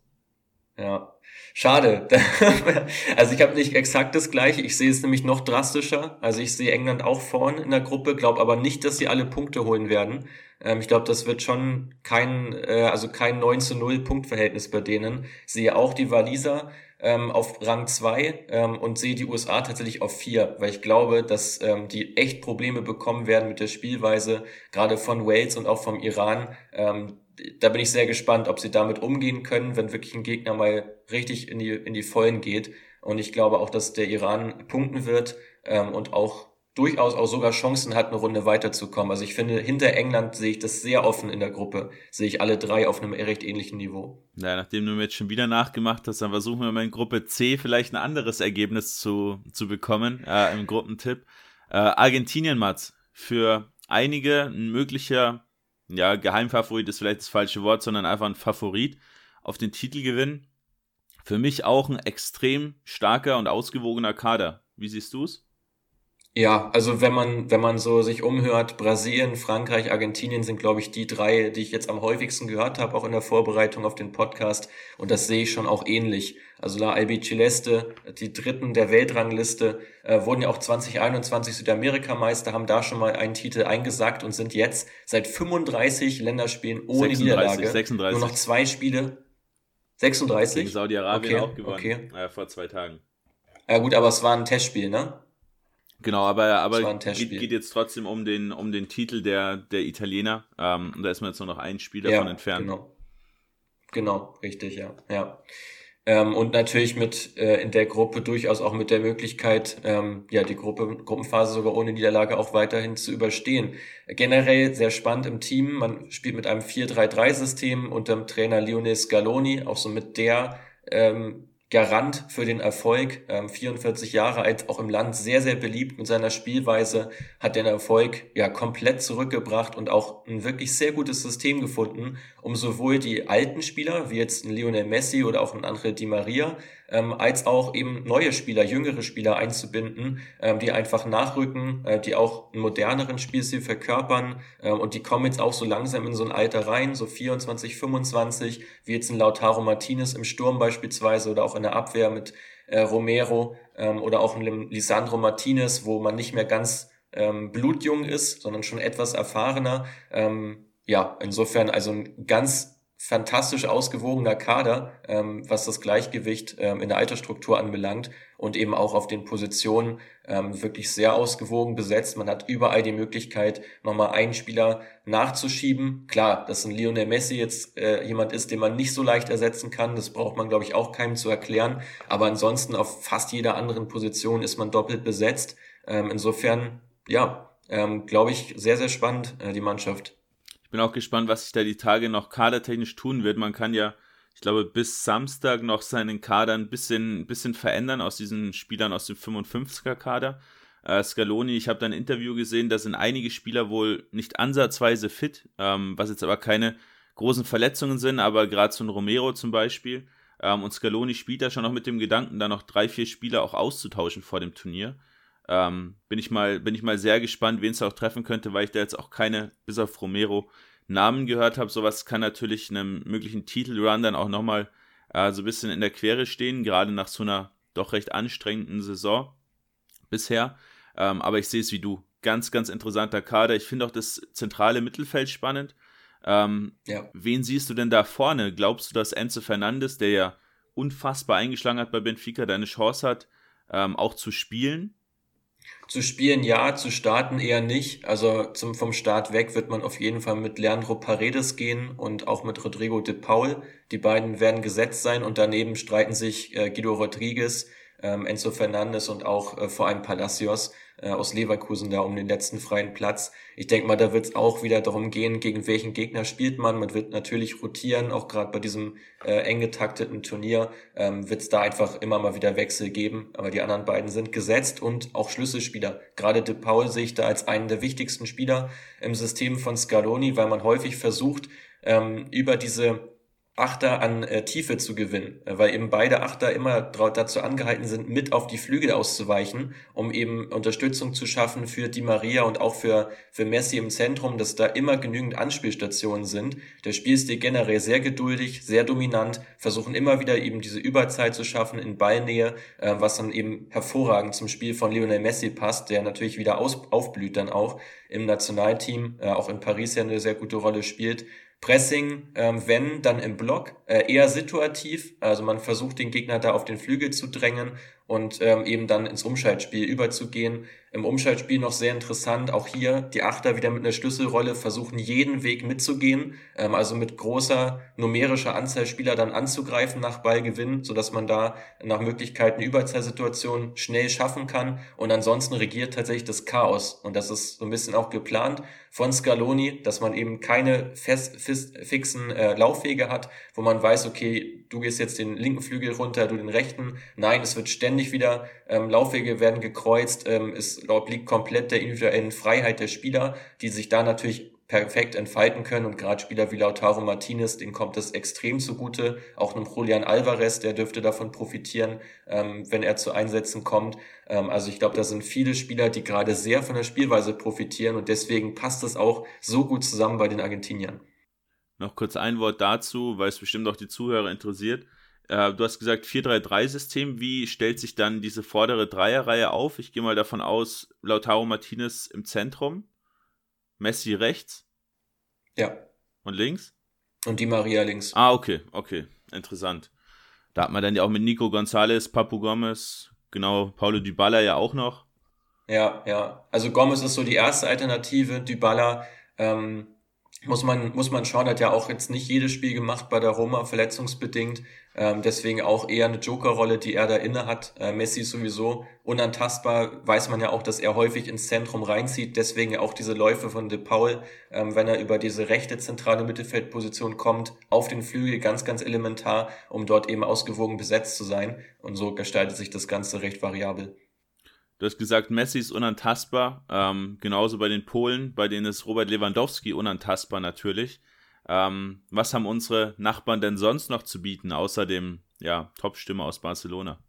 Ja, schade. also ich habe nicht exakt das gleiche. Ich sehe es nämlich noch drastischer. Also ich sehe England auch vorn in der Gruppe, glaube aber nicht, dass sie alle Punkte holen werden. Ähm, ich glaube, das wird schon kein, äh, also kein 9 zu 0 Punktverhältnis bei denen. Ich sehe auch die Waliser ähm, auf Rang 2 ähm, und sehe die USA tatsächlich auf 4, weil ich glaube, dass ähm, die echt Probleme bekommen werden mit der Spielweise, gerade von Wales und auch vom Iran. Ähm, da bin ich sehr gespannt, ob sie damit umgehen können, wenn wirklich ein Gegner mal richtig in die, in die Vollen geht. Und ich glaube auch, dass der Iran punkten wird ähm, und auch durchaus auch sogar Chancen hat, eine Runde weiterzukommen. Also ich finde, hinter England sehe ich das sehr offen in der Gruppe. Sehe ich alle drei auf einem recht ähnlichen Niveau. Ja, nachdem du mir jetzt schon wieder nachgemacht hast, dann versuchen wir mal in Gruppe C vielleicht ein anderes Ergebnis zu, zu bekommen, äh, im Gruppentipp. Äh, Argentinien, Mats, für einige ein möglicher ja, Geheimfavorit ist vielleicht das falsche Wort, sondern einfach ein Favorit auf den Titelgewinn. Für mich auch ein extrem starker und ausgewogener Kader. Wie siehst du es? Ja, also wenn man, wenn man so sich umhört, Brasilien, Frankreich, Argentinien sind, glaube ich, die drei, die ich jetzt am häufigsten gehört habe, auch in der Vorbereitung auf den Podcast. Und das sehe ich schon auch ähnlich. Also La Albiceleste, die dritten der Weltrangliste, äh, wurden ja auch 2021 Südamerikameister, haben da schon mal einen Titel eingesackt und sind jetzt seit 35 Länderspielen ohne 36, Niederlage. 36. Nur noch zwei Spiele. 36? Gegen Saudi-Arabien okay, auch gewonnen. Okay. Ja, vor zwei Tagen. Ja gut, aber es war ein Testspiel, ne? Genau, aber, aber geht, geht, jetzt trotzdem um den, um den Titel der, der Italiener. Ähm, und da ist man jetzt nur noch ein Spiel davon ja, entfernt. Genau. Genau, richtig, ja. ja. Ähm, und natürlich mit äh, in der Gruppe durchaus auch mit der Möglichkeit, ähm, ja, die Gruppe, Gruppenphase sogar ohne Niederlage auch weiterhin zu überstehen. Generell sehr spannend im Team. Man spielt mit einem 4-3-3-System unter dem Trainer Lionel Scaloni, auch so mit der ähm, Garant für den Erfolg, ähm, 44 Jahre alt, auch im Land sehr, sehr beliebt mit seiner Spielweise, hat den Erfolg ja komplett zurückgebracht und auch ein wirklich sehr gutes System gefunden, um sowohl die alten Spieler, wie jetzt ein Lionel Messi oder auch ein André Di Maria, ähm, als auch eben neue Spieler, jüngere Spieler einzubinden, ähm, die einfach nachrücken, äh, die auch einen moderneren Spielstil verkörpern äh, und die kommen jetzt auch so langsam in so ein Alter rein, so 24, 25, wie jetzt ein Lautaro Martinez im Sturm beispielsweise oder auch in der Abwehr mit äh, Romero ähm, oder auch ein Lisandro Martinez, wo man nicht mehr ganz ähm, blutjung ist, sondern schon etwas erfahrener. Ähm, ja, insofern also ein ganz fantastisch ausgewogener Kader, ähm, was das Gleichgewicht ähm, in der Altersstruktur anbelangt und eben auch auf den Positionen ähm, wirklich sehr ausgewogen besetzt. Man hat überall die Möglichkeit, nochmal einen Spieler nachzuschieben. Klar, dass ein Lionel Messi jetzt äh, jemand ist, den man nicht so leicht ersetzen kann, das braucht man, glaube ich, auch keinem zu erklären. Aber ansonsten auf fast jeder anderen Position ist man doppelt besetzt. Ähm, insofern, ja, ähm, glaube ich, sehr, sehr spannend, äh, die Mannschaft bin auch gespannt, was sich da die Tage noch kadertechnisch tun wird. Man kann ja, ich glaube, bis Samstag noch seinen Kader ein bisschen, bisschen verändern aus diesen Spielern aus dem 55er Kader. Äh, Scaloni, ich habe da ein Interview gesehen, da sind einige Spieler wohl nicht ansatzweise fit, ähm, was jetzt aber keine großen Verletzungen sind, aber gerade so ein Romero zum Beispiel. Ähm, und Scaloni spielt da schon noch mit dem Gedanken, da noch drei, vier Spieler auch auszutauschen vor dem Turnier. Ähm, bin, ich mal, bin ich mal sehr gespannt, wen es auch treffen könnte, weil ich da jetzt auch keine, bis auf Romero, Namen gehört habe. Sowas kann natürlich einem möglichen Titelrun dann auch nochmal äh, so ein bisschen in der Quere stehen, gerade nach so einer doch recht anstrengenden Saison bisher. Ähm, aber ich sehe es wie du. Ganz, ganz interessanter Kader. Ich finde auch das zentrale Mittelfeld spannend. Ähm, ja. Wen siehst du denn da vorne? Glaubst du, dass Enzo Fernandes, der ja unfassbar eingeschlagen hat bei Benfica, deine Chance hat, ähm, auch zu spielen? Zu spielen ja, zu starten eher nicht. Also zum, vom Start weg wird man auf jeden Fall mit Leandro Paredes gehen und auch mit Rodrigo de Paul. Die beiden werden gesetzt sein und daneben streiten sich äh, Guido Rodriguez, ähm, Enzo Fernandes und auch äh, vor allem Palacios äh, aus Leverkusen da um den letzten freien Platz. Ich denke mal, da wird es auch wieder darum gehen, gegen welchen Gegner spielt man. Man wird natürlich rotieren, auch gerade bei diesem äh, eng getakteten Turnier ähm, wird es da einfach immer mal wieder Wechsel geben. Aber die anderen beiden sind gesetzt und auch Schlüsselspieler. Gerade De Paul sehe ich da als einen der wichtigsten Spieler im System von Scaloni, weil man häufig versucht, ähm, über diese Achter an äh, Tiefe zu gewinnen, äh, weil eben beide Achter immer dazu angehalten sind, mit auf die Flügel auszuweichen, um eben Unterstützung zu schaffen für Di Maria und auch für, für Messi im Zentrum, dass da immer genügend Anspielstationen sind. Der Spielstil generell sehr geduldig, sehr dominant, versuchen immer wieder eben diese Überzeit zu schaffen in Ballnähe, äh, was dann eben hervorragend zum Spiel von Lionel Messi passt, der natürlich wieder aus, aufblüht dann auch im Nationalteam, äh, auch in Paris ja eine sehr gute Rolle spielt. Pressing, ähm, wenn, dann im Block, äh, eher situativ. Also man versucht den Gegner da auf den Flügel zu drängen und ähm, eben dann ins Umschaltspiel überzugehen. Im Umschaltspiel noch sehr interessant, auch hier die Achter wieder mit einer Schlüsselrolle versuchen jeden Weg mitzugehen, ähm, also mit großer numerischer Anzahl Spieler dann anzugreifen nach Ballgewinn, sodass man da nach Möglichkeiten Überzahlsituationen schnell schaffen kann. Und ansonsten regiert tatsächlich das Chaos. Und das ist so ein bisschen auch geplant von Scaloni, dass man eben keine fest, fest fixen äh, Laufwege hat, wo man weiß, okay, du gehst jetzt den linken Flügel runter, du den rechten. Nein, es wird ständig wieder, ähm, Laufwege werden gekreuzt, ähm, es obliegt komplett der individuellen Freiheit der Spieler, die sich da natürlich perfekt entfalten können und gerade Spieler wie Lautaro Martinez, denen kommt es extrem zugute, auch einem Julian Alvarez, der dürfte davon profitieren, ähm, wenn er zu Einsätzen kommt. Ähm, also ich glaube, da sind viele Spieler, die gerade sehr von der Spielweise profitieren und deswegen passt es auch so gut zusammen bei den Argentiniern. Noch kurz ein Wort dazu, weil es bestimmt auch die Zuhörer interessiert. Äh, du hast gesagt 4-3-3-System. Wie stellt sich dann diese vordere Dreierreihe auf? Ich gehe mal davon aus, Lautaro Martinez im Zentrum, Messi rechts. Ja. Und links? Und die Maria links. Ah, okay, okay. Interessant. Da hat man dann ja auch mit Nico González, Papu Gomez, genau, Paulo Dybala ja auch noch. Ja, ja. Also Gomez ist so die erste Alternative. Dybala ähm, muss man, muss man schauen, hat ja auch jetzt nicht jedes Spiel gemacht bei der Roma, verletzungsbedingt. Ähm, deswegen auch eher eine Jokerrolle, die er da inne hat. Äh, Messi sowieso unantastbar, weiß man ja auch, dass er häufig ins Zentrum reinzieht. Deswegen auch diese Läufe von De Paul, ähm, wenn er über diese rechte zentrale Mittelfeldposition kommt, auf den Flügel ganz, ganz elementar, um dort eben ausgewogen besetzt zu sein. Und so gestaltet sich das Ganze recht variabel. Du hast gesagt, Messi ist unantastbar. Ähm, genauso bei den Polen, bei denen ist Robert Lewandowski unantastbar natürlich. Ähm, was haben unsere Nachbarn denn sonst noch zu bieten, außer dem ja, Top-Stimme aus Barcelona?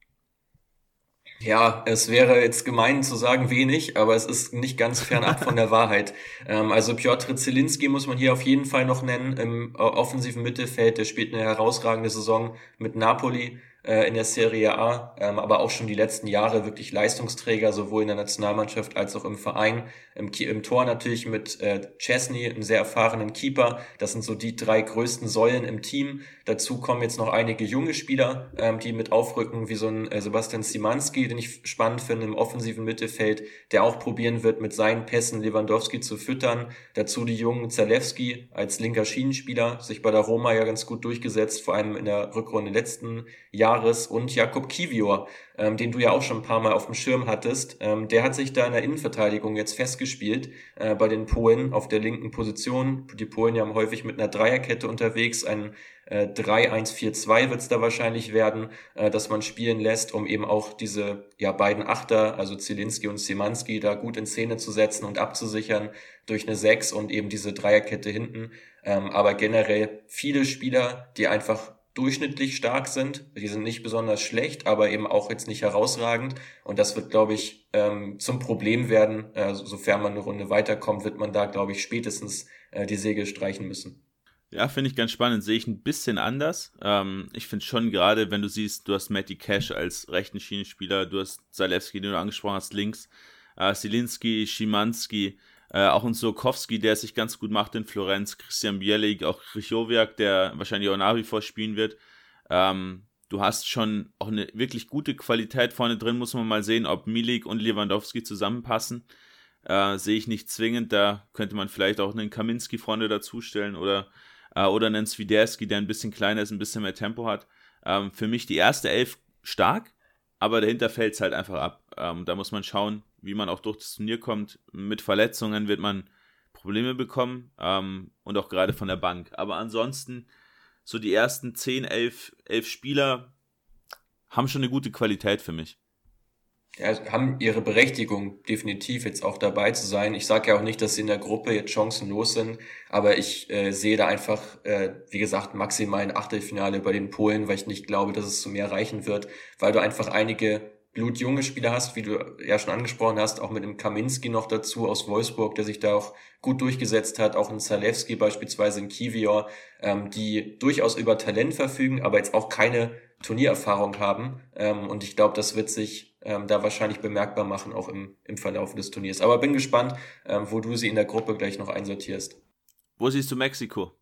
Ja, es wäre jetzt gemein zu sagen wenig, aber es ist nicht ganz fernab von der Wahrheit. Ähm, also Piotr Zielinski muss man hier auf jeden Fall noch nennen im offensiven Mittelfeld. Der spielt eine herausragende Saison mit Napoli äh, in der Serie A, ähm, aber auch schon die letzten Jahre wirklich Leistungsträger, sowohl in der Nationalmannschaft als auch im Verein. Im, im Tor natürlich mit äh, Chesney, einem sehr erfahrenen Keeper. Das sind so die drei größten Säulen im Team. Dazu kommen jetzt noch einige junge Spieler, ähm, die mit aufrücken, wie so ein äh, Sebastian Simanski, den ich spannend finde im offensiven Mittelfeld, der auch probieren wird, mit seinen Pässen Lewandowski zu füttern. Dazu die jungen Zalewski als linker Schienenspieler, sich bei der Roma ja ganz gut durchgesetzt, vor allem in der Rückrunde letzten Jahres. Und Jakob Kivior, ähm, den du ja auch schon ein paar Mal auf dem Schirm hattest, ähm, der hat sich da in der Innenverteidigung jetzt festgespielt äh, bei den Polen auf der linken Position. Die Polen ja häufig mit einer Dreierkette unterwegs, ein äh, 3-1-4-2 wird es da wahrscheinlich werden, äh, dass man spielen lässt, um eben auch diese ja beiden Achter, also Zielinski und Simanski, da gut in Szene zu setzen und abzusichern durch eine 6 und eben diese Dreierkette hinten. Ähm, aber generell viele Spieler, die einfach durchschnittlich stark sind. Die sind nicht besonders schlecht, aber eben auch jetzt nicht herausragend. Und das wird, glaube ich, ähm, zum Problem werden. Äh, sofern man eine Runde weiterkommt, wird man da, glaube ich, spätestens äh, die Segel streichen müssen. Ja, finde ich ganz spannend. Sehe ich ein bisschen anders. Ähm, ich finde schon gerade, wenn du siehst, du hast Matty Cash als rechten Schienenspieler, du hast Zalewski, den du angesprochen hast, links, äh, Silinski, Schimanski, äh, auch ein Sokowski, der sich ganz gut macht in Florenz, Christian Bielik, auch Krichowiak, der wahrscheinlich auch nach wie vor spielen wird. Ähm, du hast schon auch eine wirklich gute Qualität vorne drin, muss man mal sehen, ob Milik und Lewandowski zusammenpassen. Äh, sehe ich nicht zwingend, da könnte man vielleicht auch einen Kaminski vorne dazustellen oder äh, oder einen Swiderski, der ein bisschen kleiner ist, ein bisschen mehr Tempo hat. Ähm, für mich die erste Elf stark, aber dahinter fällt es halt einfach ab. Ähm, da muss man schauen, wie man auch durch das Turnier kommt. Mit Verletzungen wird man Probleme bekommen ähm, und auch gerade von der Bank. Aber ansonsten, so die ersten 10, 11, 11 Spieler haben schon eine gute Qualität für mich ja, haben ihre Berechtigung definitiv jetzt auch dabei zu sein. Ich sage ja auch nicht, dass sie in der Gruppe jetzt chancenlos sind, aber ich äh, sehe da einfach, äh, wie gesagt, maximal ein Achtelfinale bei den Polen, weil ich nicht glaube, dass es zu mehr reichen wird, weil du einfach einige blutjunge Spieler hast, wie du ja schon angesprochen hast, auch mit dem Kaminski noch dazu aus Wolfsburg, der sich da auch gut durchgesetzt hat, auch in Zalewski beispielsweise in Kivior, ähm, die durchaus über Talent verfügen, aber jetzt auch keine Turniererfahrung haben. Ähm, und ich glaube, das wird sich ähm, da wahrscheinlich bemerkbar machen, auch im, im Verlauf des Turniers. Aber bin gespannt, ähm, wo du sie in der Gruppe gleich noch einsortierst. Wo siehst du Mexiko?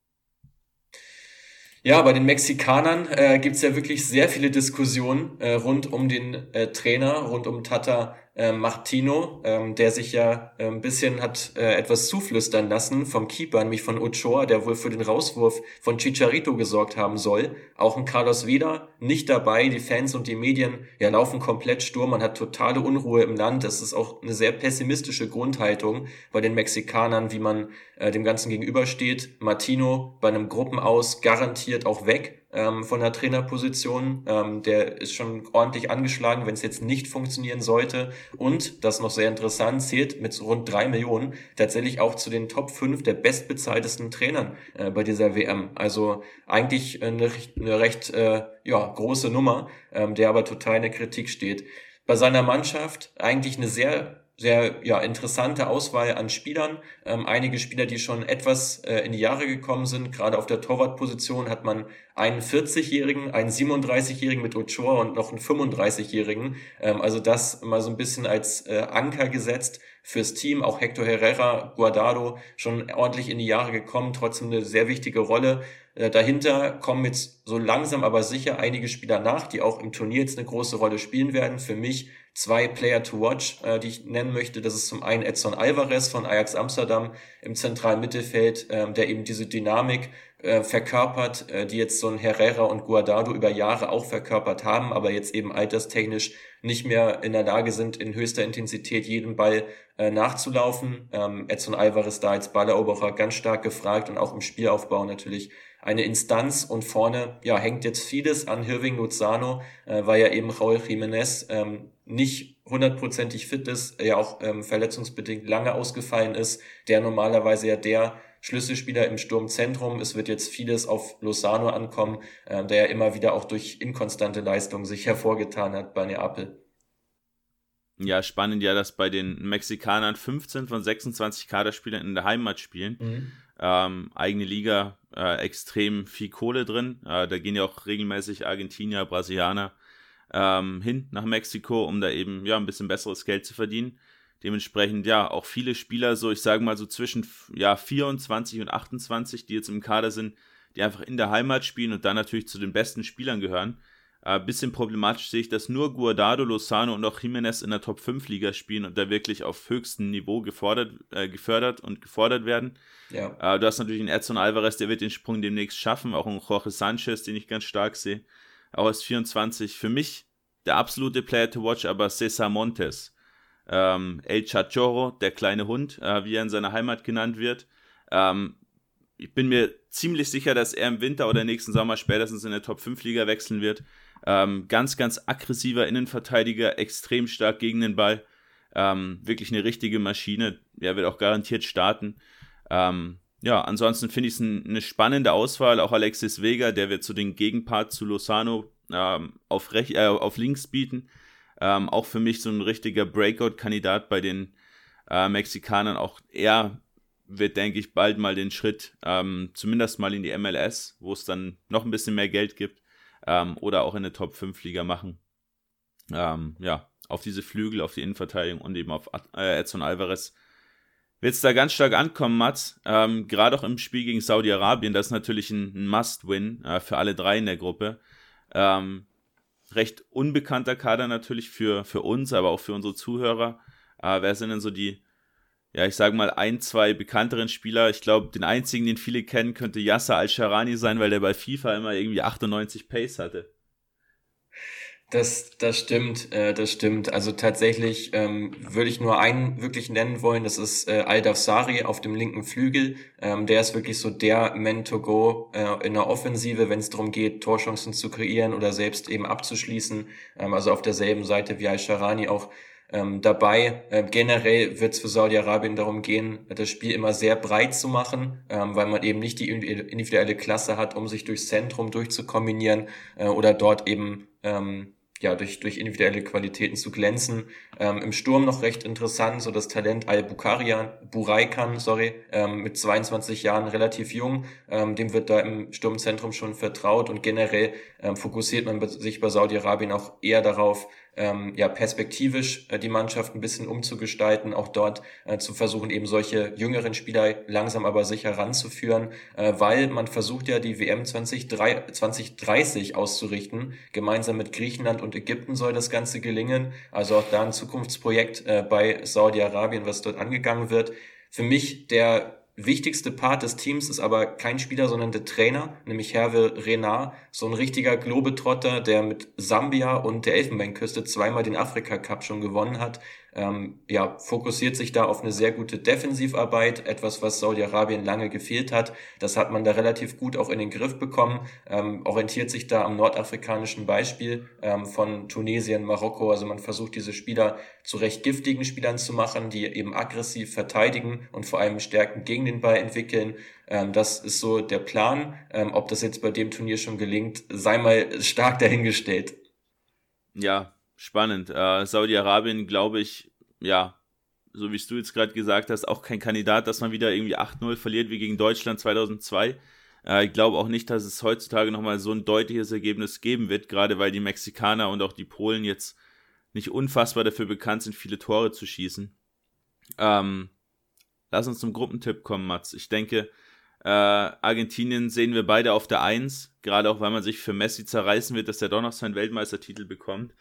Ja, bei den Mexikanern äh, gibt es ja wirklich sehr viele Diskussionen äh, rund um den äh, Trainer, rund um Tata äh, Martino, ähm, der sich ja ein bisschen hat äh, etwas zuflüstern lassen vom Keeper, nämlich von Ochoa, der wohl für den Rauswurf von Chicharito gesorgt haben soll. Auch ein Carlos Vida nicht dabei. Die Fans und die Medien ja laufen komplett Sturm. Man hat totale Unruhe im Land. Das ist auch eine sehr pessimistische Grundhaltung bei den Mexikanern, wie man äh, dem Ganzen gegenübersteht. Martino bei einem Gruppenaus garantiert auch weg ähm, von der Trainerposition. Ähm, der ist schon ordentlich angeschlagen, wenn es jetzt nicht funktionieren sollte. Und, das noch sehr interessant, zählt mit rund drei Millionen tatsächlich auch zu den Top 5 der bestbezahltesten Trainern äh, bei dieser WM. Also eigentlich eine, eine recht äh, ja, große Nummer, ähm, der aber total in der Kritik steht. Bei seiner Mannschaft eigentlich eine sehr sehr ja, interessante Auswahl an Spielern. Ähm, einige Spieler, die schon etwas äh, in die Jahre gekommen sind. Gerade auf der Torwartposition hat man einen 40-Jährigen, einen 37-Jährigen mit Ochoa und noch einen 35-Jährigen. Ähm, also das mal so ein bisschen als äh, Anker gesetzt fürs Team. Auch Hector Herrera, Guardado schon ordentlich in die Jahre gekommen, trotzdem eine sehr wichtige Rolle. Äh, dahinter kommen jetzt so langsam aber sicher einige Spieler nach, die auch im Turnier jetzt eine große Rolle spielen werden. Für mich zwei Player to watch, äh, die ich nennen möchte. Das ist zum einen Edson Alvarez von Ajax Amsterdam im zentralen Mittelfeld, äh, der eben diese Dynamik äh, verkörpert, äh, die jetzt so ein Herrera und Guardado über Jahre auch verkörpert haben, aber jetzt eben alterstechnisch nicht mehr in der Lage sind, in höchster Intensität jeden Ball äh, nachzulaufen. Ähm, Edson Alvarez da als Balleroberer ganz stark gefragt und auch im Spielaufbau natürlich eine Instanz und vorne ja hängt jetzt vieles an Hirving Luzano, äh, weil ja eben Raul Jiménez ähm, nicht hundertprozentig fit ist, ja auch ähm, verletzungsbedingt lange ausgefallen ist, der normalerweise ja der Schlüsselspieler im Sturmzentrum. Es wird jetzt vieles auf Lozano ankommen, äh, der ja immer wieder auch durch inkonstante Leistungen sich hervorgetan hat bei Neapel. ja spannend ja, dass bei den Mexikanern 15 von 26 Kaderspielern in der Heimat spielen. Mhm. Ähm, eigene Liga, äh, extrem viel Kohle drin. Äh, da gehen ja auch regelmäßig Argentinier, Brasilianer ähm, hin nach Mexiko, um da eben ja ein bisschen besseres Geld zu verdienen. Dementsprechend ja auch viele Spieler, so ich sage mal so zwischen ja 24 und 28, die jetzt im Kader sind, die einfach in der Heimat spielen und dann natürlich zu den besten Spielern gehören. Ein äh, bisschen problematisch sehe ich, dass nur Guardado, Lozano und auch Jiménez in der Top 5 Liga spielen und da wirklich auf höchstem Niveau gefordert, äh, gefördert und gefordert werden. Ja. Äh, du hast natürlich einen Edson Alvarez, der wird den Sprung demnächst schaffen, auch einen Jorge Sanchez, den ich ganz stark sehe. Auch als 24. Für mich der absolute Player to watch, aber Cesar Montes. Ähm, El Chachorro, der kleine Hund, äh, wie er in seiner Heimat genannt wird. Ähm, ich bin mir ziemlich sicher, dass er im Winter oder nächsten Sommer spätestens in der Top 5 Liga wechseln wird. Ähm, ganz, ganz aggressiver Innenverteidiger, extrem stark gegen den Ball. Ähm, wirklich eine richtige Maschine. Er wird auch garantiert starten. Ähm, ja, ansonsten finde ich es ein, eine spannende Auswahl. Auch Alexis Vega, der wird zu den Gegenpart zu Lozano ähm, auf, äh, auf links bieten. Ähm, auch für mich so ein richtiger Breakout-Kandidat bei den äh, Mexikanern. Auch er wird, denke ich, bald mal den Schritt, ähm, zumindest mal in die MLS, wo es dann noch ein bisschen mehr Geld gibt ähm, oder auch in der Top 5 Liga machen. Ähm, ja, auf diese Flügel, auf die Innenverteidigung und eben auf äh, Edson Alvarez wird es da ganz stark ankommen, Mats. Ähm, Gerade auch im Spiel gegen Saudi-Arabien, das ist natürlich ein, ein Must-Win äh, für alle drei in der Gruppe. Ähm, recht unbekannter Kader natürlich für, für uns, aber auch für unsere Zuhörer. Äh, wer sind denn so die, ja, ich sage mal, ein, zwei bekannteren Spieler. Ich glaube, den einzigen, den viele kennen, könnte Yasser Al-Sharani sein, weil der bei FIFA immer irgendwie 98 Pace hatte. Das, das stimmt, äh, das stimmt. Also tatsächlich ähm, würde ich nur einen wirklich nennen wollen, das ist äh, Al-Dafsari auf dem linken Flügel. Ähm, der ist wirklich so der Man to go äh, in der Offensive, wenn es darum geht, Torchancen zu kreieren oder selbst eben abzuschließen. Ähm, also auf derselben Seite wie Al-Sharani auch ähm, dabei. Äh, generell wird es für Saudi-Arabien darum gehen, das Spiel immer sehr breit zu machen, ähm, weil man eben nicht die individuelle Klasse hat, um sich durchs Zentrum durchzukombinieren äh, oder dort eben ähm, ja, durch, durch individuelle Qualitäten zu glänzen. Ähm, Im Sturm noch recht interessant, so das Talent Al-Bukharian, Buraikan, sorry, ähm, mit 22 Jahren relativ jung, ähm, dem wird da im Sturmzentrum schon vertraut und generell ähm, fokussiert man sich bei Saudi-Arabien auch eher darauf, ähm, ja perspektivisch äh, die Mannschaft ein bisschen umzugestalten, auch dort äh, zu versuchen, eben solche jüngeren Spieler langsam aber sicher ranzuführen, äh, weil man versucht ja die WM 2030 auszurichten. Gemeinsam mit Griechenland und Ägypten soll das Ganze gelingen. Also auch da ein Zukunftsprojekt äh, bei Saudi-Arabien, was dort angegangen wird. Für mich der wichtigste Part des Teams ist aber kein Spieler, sondern der Trainer, nämlich Hervé Renard, so ein richtiger Globetrotter, der mit Sambia und der Elfenbeinküste zweimal den Afrika Cup schon gewonnen hat, ähm, ja, fokussiert sich da auf eine sehr gute Defensivarbeit, etwas, was Saudi-Arabien lange gefehlt hat. Das hat man da relativ gut auch in den Griff bekommen, ähm, orientiert sich da am nordafrikanischen Beispiel ähm, von Tunesien, Marokko. Also man versucht diese Spieler zu recht giftigen Spielern zu machen, die eben aggressiv verteidigen und vor allem Stärken gegen den Ball entwickeln. Ähm, das ist so der Plan. Ähm, ob das jetzt bei dem Turnier schon gelingt, sei mal stark dahingestellt. Ja, spannend. Äh, Saudi-Arabien, glaube ich, ja, so wie du jetzt gerade gesagt hast, auch kein Kandidat, dass man wieder irgendwie 8-0 verliert wie gegen Deutschland 2002. Äh, ich glaube auch nicht, dass es heutzutage nochmal so ein deutliches Ergebnis geben wird, gerade weil die Mexikaner und auch die Polen jetzt nicht unfassbar dafür bekannt sind, viele Tore zu schießen. Ähm, lass uns zum Gruppentipp kommen, Mats. Ich denke, äh, Argentinien sehen wir beide auf der 1, gerade auch weil man sich für Messi zerreißen wird, dass er doch noch seinen Weltmeistertitel bekommt.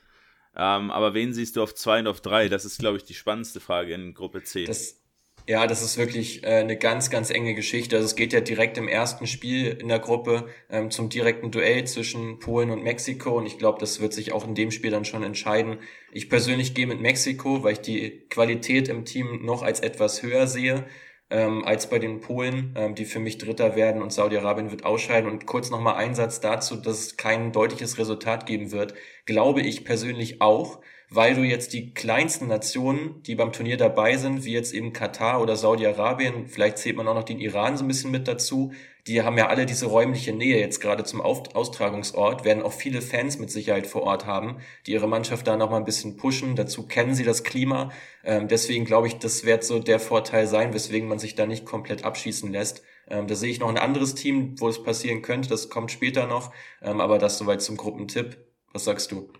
Ähm, aber wen siehst du auf 2 und auf 3? Das ist, glaube ich, die spannendste Frage in Gruppe C. Das, ja, das ist wirklich äh, eine ganz, ganz enge Geschichte. Also es geht ja direkt im ersten Spiel in der Gruppe ähm, zum direkten Duell zwischen Polen und Mexiko. Und ich glaube, das wird sich auch in dem Spiel dann schon entscheiden. Ich persönlich gehe mit Mexiko, weil ich die Qualität im Team noch als etwas höher sehe ähm, als bei den Polen, ähm, die für mich Dritter werden und Saudi-Arabien wird ausscheiden. Und kurz nochmal Einsatz dazu, dass es kein deutliches Resultat geben wird, glaube ich persönlich auch, weil du jetzt die kleinsten Nationen, die beim Turnier dabei sind, wie jetzt eben Katar oder Saudi-Arabien, vielleicht zählt man auch noch den Iran so ein bisschen mit dazu, die haben ja alle diese räumliche Nähe jetzt gerade zum Austragungsort, werden auch viele Fans mit Sicherheit vor Ort haben, die ihre Mannschaft da nochmal ein bisschen pushen. Dazu kennen sie das Klima. Ähm, deswegen glaube ich, das wird so der Vorteil sein, weswegen man sich da nicht komplett abschießen lässt. Ähm, da sehe ich noch ein anderes Team, wo es passieren könnte. Das kommt später noch. Ähm, aber das soweit zum Gruppentipp. Was sagst du?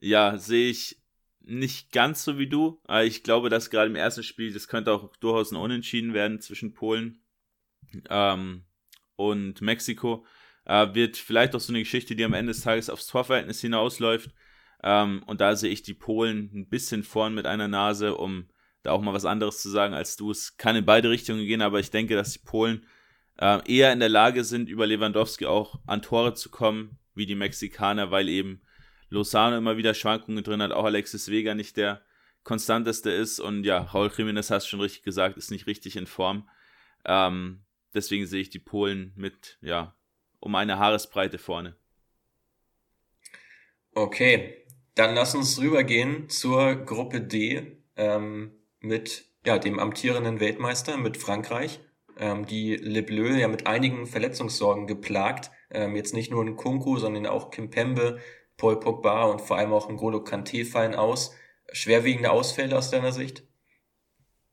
Ja, sehe ich nicht ganz so wie du. Aber ich glaube, dass gerade im ersten Spiel, das könnte auch durchaus ein Unentschieden werden zwischen Polen. Ähm, und Mexiko. Äh, wird vielleicht auch so eine Geschichte, die am Ende des Tages aufs Torverhältnis hinausläuft. Ähm, und da sehe ich die Polen ein bisschen vorn mit einer Nase, um da auch mal was anderes zu sagen als du. Es kann in beide Richtungen gehen, aber ich denke, dass die Polen äh, eher in der Lage sind, über Lewandowski auch an Tore zu kommen, wie die Mexikaner, weil eben Lozano immer wieder Schwankungen drin hat, auch Alexis Vega nicht der konstanteste ist und ja, Raul Jiménez hast du schon richtig gesagt, ist nicht richtig in Form. Ähm, Deswegen sehe ich die Polen mit, ja, um eine Haaresbreite vorne. Okay, dann lass uns rübergehen zur Gruppe D ähm, mit ja, dem amtierenden Weltmeister, mit Frankreich. Ähm, die Le Bleu ja mit einigen Verletzungssorgen geplagt. Ähm, jetzt nicht nur in Kunku, sondern auch Kimpembe, Paul Pogba und vor allem auch N'Golo Kanté fallen aus. Schwerwiegende Ausfälle aus deiner Sicht?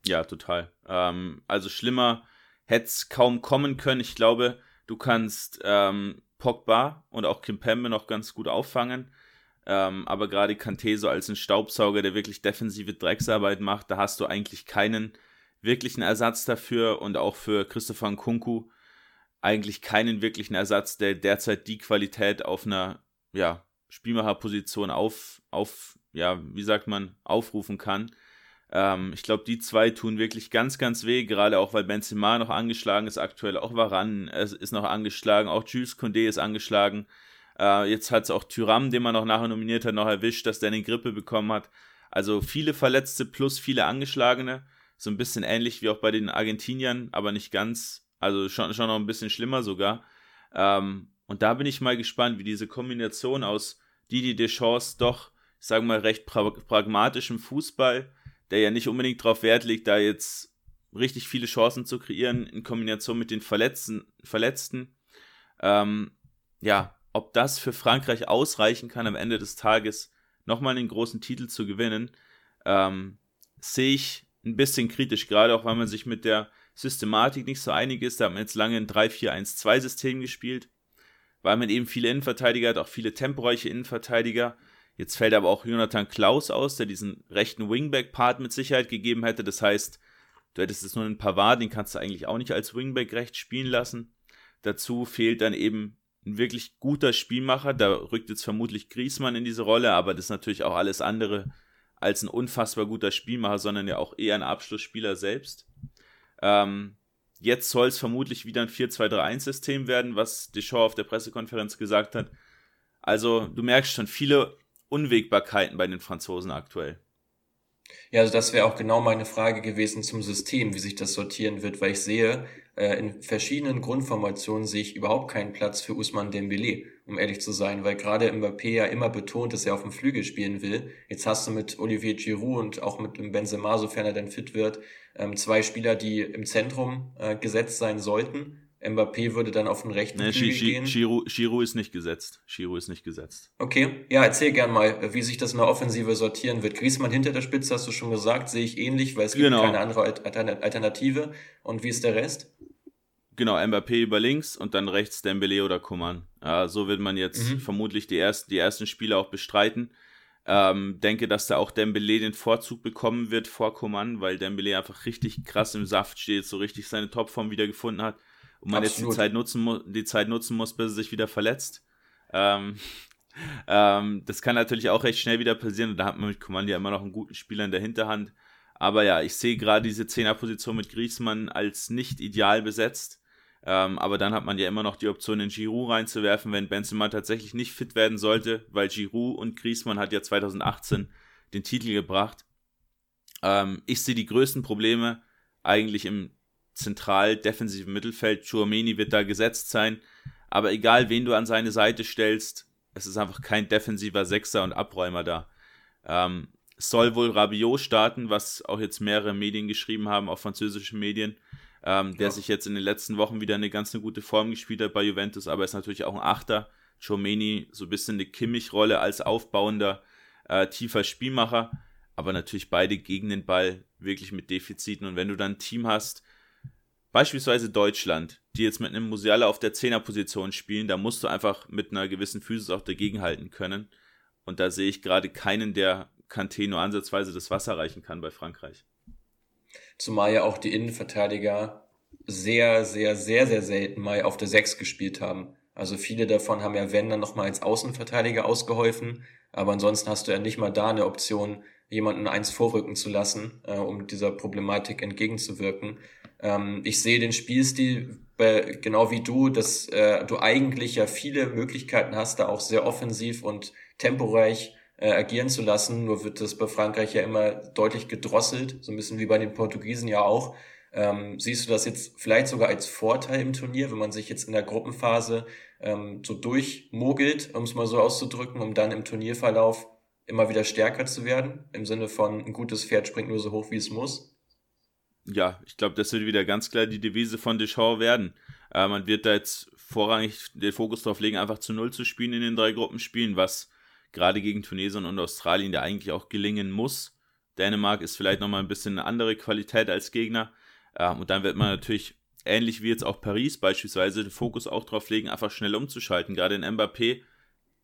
Ja, total. Ähm, also schlimmer hätte es kaum kommen können. Ich glaube, du kannst ähm, Pogba und auch Kimpembe noch ganz gut auffangen. Ähm, aber gerade Kante so als ein Staubsauger, der wirklich defensive Drecksarbeit macht, da hast du eigentlich keinen wirklichen Ersatz dafür und auch für Christopher Nkunku eigentlich keinen wirklichen Ersatz, der derzeit die Qualität auf einer ja, Spielmacherposition auf, auf, ja, wie sagt man, aufrufen kann. Ähm, ich glaube, die zwei tun wirklich ganz, ganz weh, gerade auch weil Benzema noch angeschlagen ist aktuell, auch Varan ist noch angeschlagen, auch Jules Condé ist angeschlagen. Äh, jetzt hat es auch Tyram, den man noch nachher nominiert hat, noch erwischt, dass der eine Grippe bekommen hat. Also viele Verletzte plus viele Angeschlagene. So ein bisschen ähnlich wie auch bei den Argentiniern, aber nicht ganz. Also schon, schon noch ein bisschen schlimmer sogar. Ähm, und da bin ich mal gespannt, wie diese Kombination aus Didi Deschamps doch, ich sage mal, recht pra pragmatischem Fußball der ja nicht unbedingt darauf Wert legt, da jetzt richtig viele Chancen zu kreieren in Kombination mit den Verletzten. Verletzten. Ähm, ja, ob das für Frankreich ausreichen kann, am Ende des Tages nochmal einen großen Titel zu gewinnen, ähm, sehe ich ein bisschen kritisch, gerade auch weil man sich mit der Systematik nicht so einig ist. Da hat man jetzt lange ein 3-4-1-2-System gespielt, weil man eben viele Innenverteidiger hat, auch viele temporeiche Innenverteidiger. Jetzt fällt aber auch Jonathan Klaus aus, der diesen rechten Wingback-Part mit Sicherheit gegeben hätte. Das heißt, du hättest jetzt nur einen Pavard, den kannst du eigentlich auch nicht als Wingback recht spielen lassen. Dazu fehlt dann eben ein wirklich guter Spielmacher. Da rückt jetzt vermutlich Griesmann in diese Rolle, aber das ist natürlich auch alles andere als ein unfassbar guter Spielmacher, sondern ja auch eher ein Abschlussspieler selbst. Ähm, jetzt soll es vermutlich wieder ein 4-2-3-1-System werden, was Deschamps auf der Pressekonferenz gesagt hat. Also du merkst schon, viele Unwägbarkeiten bei den Franzosen aktuell. Ja, also das wäre auch genau meine Frage gewesen zum System, wie sich das sortieren wird, weil ich sehe, äh, in verschiedenen Grundformationen sehe ich überhaupt keinen Platz für Usman Dembele, um ehrlich zu sein, weil gerade Mbappé ja immer betont, dass er auf dem Flügel spielen will. Jetzt hast du mit Olivier Giroud und auch mit Benzema, sofern er dann fit wird, ähm, zwei Spieler, die im Zentrum äh, gesetzt sein sollten. Mbappé würde dann auf den rechten nee, Flügel gehen. Giroud, Giroud ist nicht gesetzt. Giroud ist nicht gesetzt. Okay, ja, erzähl gern mal, wie sich das in der Offensive sortieren wird. Griezmann hinter der Spitze, hast du schon gesagt, sehe ich ähnlich, weil es gibt genau. keine andere Alternative. Und wie ist der Rest? Genau, Mbappé über links und dann rechts Dembele oder Coman. Ja, so wird man jetzt mhm. vermutlich die ersten, die ersten Spiele auch bestreiten. Ähm, denke, dass da auch Dembele den Vorzug bekommen wird vor Coman, weil Dembele einfach richtig krass im Saft steht, so richtig seine Topform wieder gefunden hat und man Absolut. jetzt die Zeit, nutzen muss, die Zeit nutzen muss, bis er sich wieder verletzt. Ähm, ähm, das kann natürlich auch recht schnell wieder passieren und da hat man mit Command ja immer noch einen guten Spieler in der Hinterhand. Aber ja, ich sehe gerade diese Zehnerposition mit Griezmann als nicht ideal besetzt. Ähm, aber dann hat man ja immer noch die Option, in Giroud reinzuwerfen, wenn Benzema tatsächlich nicht fit werden sollte, weil Giroud und Griezmann hat ja 2018 den Titel gebracht. Ähm, ich sehe die größten Probleme eigentlich im zentral defensiven Mittelfeld. Chouameni wird da gesetzt sein. Aber egal, wen du an seine Seite stellst, es ist einfach kein defensiver Sechser und Abräumer da. Ähm, soll wohl Rabiot starten, was auch jetzt mehrere Medien geschrieben haben, auch französische Medien, ähm, der ja. sich jetzt in den letzten Wochen wieder eine ganz eine gute Form gespielt hat bei Juventus, aber ist natürlich auch ein Achter. Chomeni so ein bisschen eine Kimmich-Rolle als aufbauender, äh, tiefer Spielmacher, aber natürlich beide gegen den Ball wirklich mit Defiziten. Und wenn du dann ein Team hast, beispielsweise Deutschland, die jetzt mit einem Musiala auf der Zehnerposition spielen, da musst du einfach mit einer gewissen Physis auch dagegenhalten können. Und da sehe ich gerade keinen, der Kanté nur ansatzweise das Wasser reichen kann bei Frankreich. Zumal ja auch die Innenverteidiger sehr, sehr, sehr, sehr selten mal auf der Sechs gespielt haben. Also viele davon haben ja, wenn, dann nochmal als Außenverteidiger ausgeholfen. Aber ansonsten hast du ja nicht mal da eine Option, jemanden eins vorrücken zu lassen, äh, um dieser Problematik entgegenzuwirken. Ähm, ich sehe den Spielstil äh, genau wie du, dass äh, du eigentlich ja viele Möglichkeiten hast, da auch sehr offensiv und temporeich äh, agieren zu lassen. Nur wird das bei Frankreich ja immer deutlich gedrosselt, so ein bisschen wie bei den Portugiesen ja auch. Ähm, siehst du das jetzt vielleicht sogar als Vorteil im Turnier, wenn man sich jetzt in der Gruppenphase ähm, so durchmogelt, um es mal so auszudrücken, um dann im Turnierverlauf immer wieder stärker zu werden, im Sinne von ein gutes Pferd springt nur so hoch, wie es muss? Ja, ich glaube, das wird wieder ganz klar die Devise von Deschamps werden. Äh, man wird da jetzt vorrangig den Fokus darauf legen, einfach zu Null zu spielen in den drei Gruppenspielen, was gerade gegen Tunesien und Australien ja eigentlich auch gelingen muss. Dänemark ist vielleicht nochmal ein bisschen eine andere Qualität als Gegner. Ähm, und dann wird man natürlich, ähnlich wie jetzt auch Paris beispielsweise, den Fokus auch darauf legen, einfach schnell umzuschalten. Gerade in Mbappé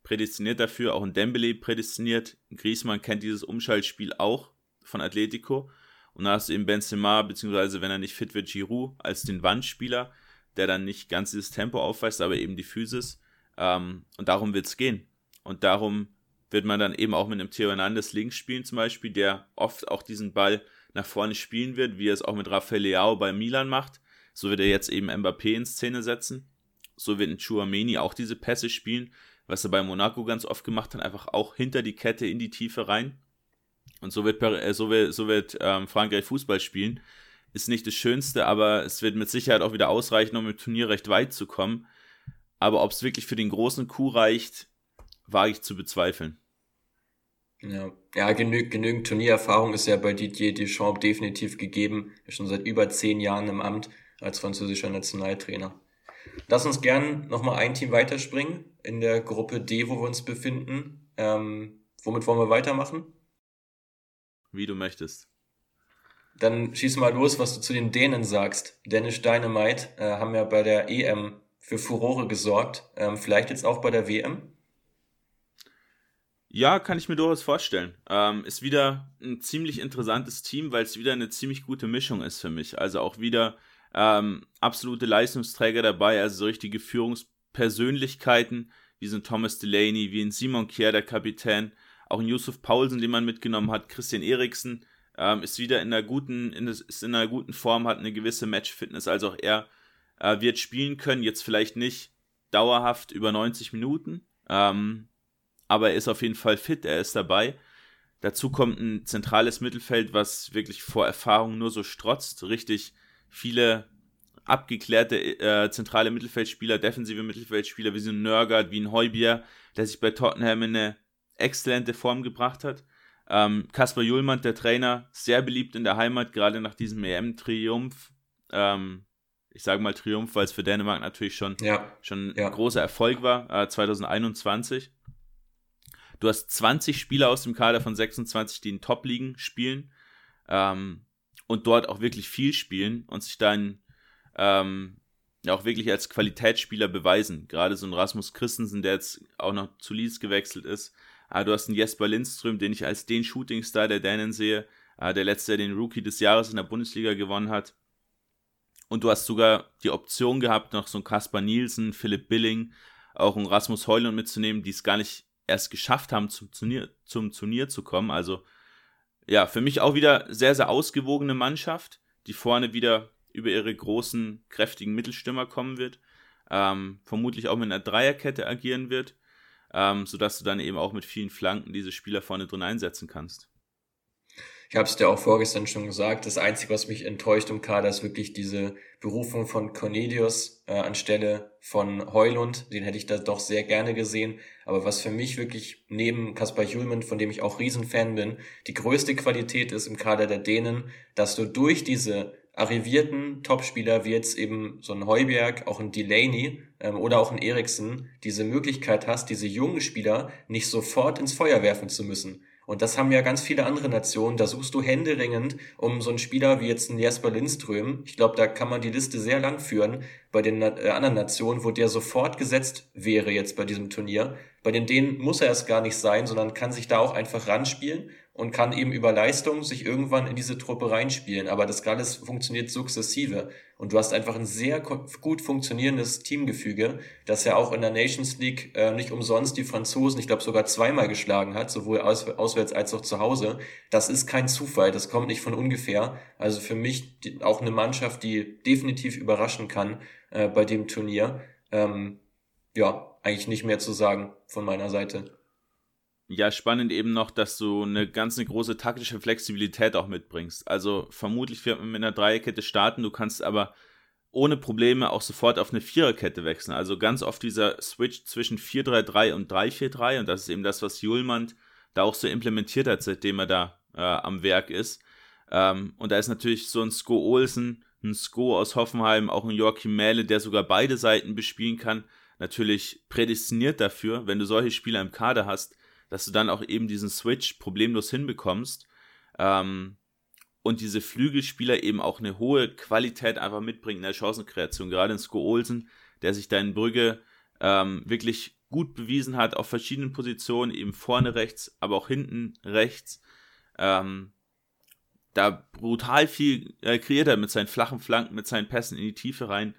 prädestiniert dafür, auch in Dembele prädestiniert. Griezmann kennt dieses Umschaltspiel auch von Atletico. Und da hast du eben Benzema, beziehungsweise wenn er nicht fit wird, Giroud als den Wandspieler, der dann nicht ganz dieses Tempo aufweist, aber eben die Physis. Ähm, und darum wird es gehen. Und darum wird man dann eben auch mit einem Theo Hernandez links spielen zum Beispiel, der oft auch diesen Ball nach vorne spielen wird, wie er es auch mit Rafael Leao bei Milan macht. So wird er jetzt eben Mbappé in Szene setzen. So wird ein Chouameni auch diese Pässe spielen, was er bei Monaco ganz oft gemacht hat, einfach auch hinter die Kette in die Tiefe rein. Und so wird, äh, so wird, so wird ähm, Frankreich Fußball spielen. Ist nicht das Schönste, aber es wird mit Sicherheit auch wieder ausreichen, um im Turnier recht weit zu kommen. Aber ob es wirklich für den großen Coup reicht, wage ich zu bezweifeln. Ja, ja genü genügend Turniererfahrung ist ja bei Didier Deschamps definitiv gegeben. Er ist schon seit über zehn Jahren im Amt als französischer Nationaltrainer. Lass uns gern nochmal ein Team weiterspringen in der Gruppe D, wo wir uns befinden. Ähm, womit wollen wir weitermachen? Wie du möchtest. Dann schieß mal los, was du zu den Dänen sagst. Dänisch Dynamite äh, haben ja bei der EM für Furore gesorgt. Ähm, vielleicht jetzt auch bei der WM? Ja, kann ich mir durchaus vorstellen. Ähm, ist wieder ein ziemlich interessantes Team, weil es wieder eine ziemlich gute Mischung ist für mich. Also auch wieder ähm, absolute Leistungsträger dabei, also so richtige Führungspersönlichkeiten, wie so ein Thomas Delaney, wie ein Simon Kier, der Kapitän, auch ein Yusuf Paulsen, den man mitgenommen hat, Christian Eriksen, ähm, ist wieder in einer guten, in, ist in einer guten Form, hat eine gewisse Matchfitness, also auch er äh, wird spielen können, jetzt vielleicht nicht dauerhaft über 90 Minuten, ähm, aber er ist auf jeden Fall fit, er ist dabei. Dazu kommt ein zentrales Mittelfeld, was wirklich vor Erfahrung nur so strotzt. Richtig viele abgeklärte äh, zentrale Mittelfeldspieler, defensive Mittelfeldspieler wie so ein Nörgard, wie ein Heubier, der sich bei Tottenham in eine exzellente Form gebracht hat. Ähm, Kasper Julmann, der Trainer, sehr beliebt in der Heimat, gerade nach diesem EM-Triumph. Ähm, ich sage mal Triumph, weil es für Dänemark natürlich schon, ja, schon ja. ein großer Erfolg war, äh, 2021. Du hast 20 Spieler aus dem Kader von 26, die in Top-Ligen spielen ähm, und dort auch wirklich viel spielen und sich dann ähm, auch wirklich als Qualitätsspieler beweisen. Gerade so ein Rasmus Christensen, der jetzt auch noch zu Leeds gewechselt ist. Äh, du hast einen Jesper Lindström, den ich als den Shootingstar der Dänen sehe, äh, der letzte den Rookie des Jahres in der Bundesliga gewonnen hat. Und du hast sogar die Option gehabt, noch so einen Kaspar Nielsen, Philipp Billing, auch einen Rasmus Heulund mitzunehmen, die es gar nicht erst geschafft haben, zum Turnier, zum Turnier zu kommen. Also ja, für mich auch wieder sehr, sehr ausgewogene Mannschaft, die vorne wieder über ihre großen, kräftigen Mittelstürmer kommen wird. Ähm, vermutlich auch mit einer Dreierkette agieren wird, ähm, sodass du dann eben auch mit vielen Flanken diese Spieler vorne drin einsetzen kannst. Ich habe es dir auch vorgestern schon gesagt. Das Einzige, was mich enttäuscht im Kader, ist wirklich diese Berufung von Cornelius äh, anstelle von Heulund. Den hätte ich da doch sehr gerne gesehen. Aber was für mich wirklich neben Kaspar Julman, von dem ich auch Riesenfan bin, die größte Qualität ist im Kader der Dänen, dass du durch diese arrivierten Topspieler wie jetzt eben so ein Heuberg, auch ein Delaney ähm, oder auch ein Eriksen diese Möglichkeit hast, diese jungen Spieler nicht sofort ins Feuer werfen zu müssen. Und das haben ja ganz viele andere Nationen. Da suchst du händeringend um so einen Spieler wie jetzt ein Jasper Lindström. Ich glaube, da kann man die Liste sehr lang führen bei den äh, anderen Nationen, wo der sofort gesetzt wäre jetzt bei diesem Turnier. Bei den Dänen muss er es gar nicht sein, sondern kann sich da auch einfach ranspielen und kann eben über Leistung sich irgendwann in diese Truppe reinspielen. Aber das alles funktioniert sukzessive. Und du hast einfach ein sehr gut funktionierendes Teamgefüge, das ja auch in der Nations League äh, nicht umsonst die Franzosen, ich glaube, sogar zweimal geschlagen hat, sowohl aus, auswärts als auch zu Hause. Das ist kein Zufall, das kommt nicht von ungefähr. Also für mich die, auch eine Mannschaft, die definitiv überraschen kann äh, bei dem Turnier. Ähm, ja, eigentlich nicht mehr zu sagen von meiner Seite. Ja, spannend eben noch, dass du eine ganz eine große taktische Flexibilität auch mitbringst. Also vermutlich wird man mit einer Dreierkette starten, du kannst aber ohne Probleme auch sofort auf eine Viererkette wechseln. Also ganz oft dieser Switch zwischen 4-3-3 und 3-4-3 und das ist eben das, was Julmand da auch so implementiert hat, seitdem er da äh, am Werk ist. Ähm, und da ist natürlich so ein Sko Olsen, ein Sko aus Hoffenheim, auch ein Joachim Mähle, der sogar beide Seiten bespielen kann, natürlich prädestiniert dafür, wenn du solche Spieler im Kader hast, dass du dann auch eben diesen Switch problemlos hinbekommst ähm, und diese Flügelspieler eben auch eine hohe Qualität einfach mitbringen in der Chancenkreation. Gerade in Sko Olsen, der sich da in Brügge ähm, wirklich gut bewiesen hat auf verschiedenen Positionen, eben vorne rechts, aber auch hinten rechts. Ähm, da brutal viel äh, kreiert er mit seinen flachen Flanken, mit seinen Pässen in die Tiefe rein.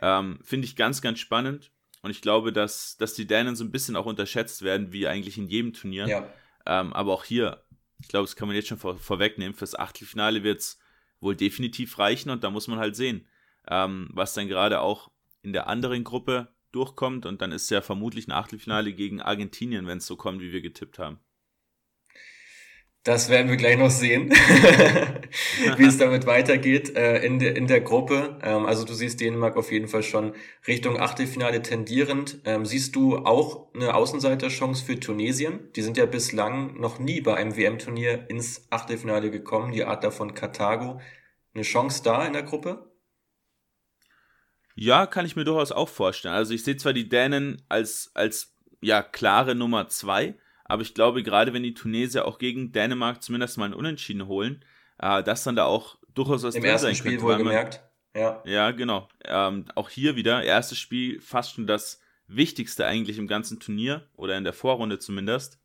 Ähm, Finde ich ganz, ganz spannend. Und ich glaube, dass, dass die Dänen so ein bisschen auch unterschätzt werden, wie eigentlich in jedem Turnier. Ja. Ähm, aber auch hier, ich glaube, das kann man jetzt schon vor, vorwegnehmen, fürs Achtelfinale wird es wohl definitiv reichen und da muss man halt sehen, ähm, was dann gerade auch in der anderen Gruppe durchkommt. Und dann ist ja vermutlich ein Achtelfinale gegen Argentinien, wenn es so kommt, wie wir getippt haben. Das werden wir gleich noch sehen, wie es damit weitergeht äh, in, der, in der Gruppe. Ähm, also du siehst Dänemark auf jeden Fall schon Richtung Achtelfinale tendierend. Ähm, siehst du auch eine Außenseiterchance für Tunesien? Die sind ja bislang noch nie bei einem WM-Turnier ins Achtelfinale gekommen, die Art davon Karthago. Eine Chance da in der Gruppe? Ja, kann ich mir durchaus auch vorstellen. Also ich sehe zwar die Dänen als, als ja, klare Nummer zwei, aber ich glaube, gerade wenn die Tunesier auch gegen Dänemark zumindest mal einen Unentschieden holen, äh, dass dann da auch durchaus was Im drin sein Spiel könnte. Wohl gemerkt. Ja. ja, genau. Ähm, auch hier wieder, erstes Spiel fast schon das wichtigste eigentlich im ganzen Turnier oder in der Vorrunde zumindest.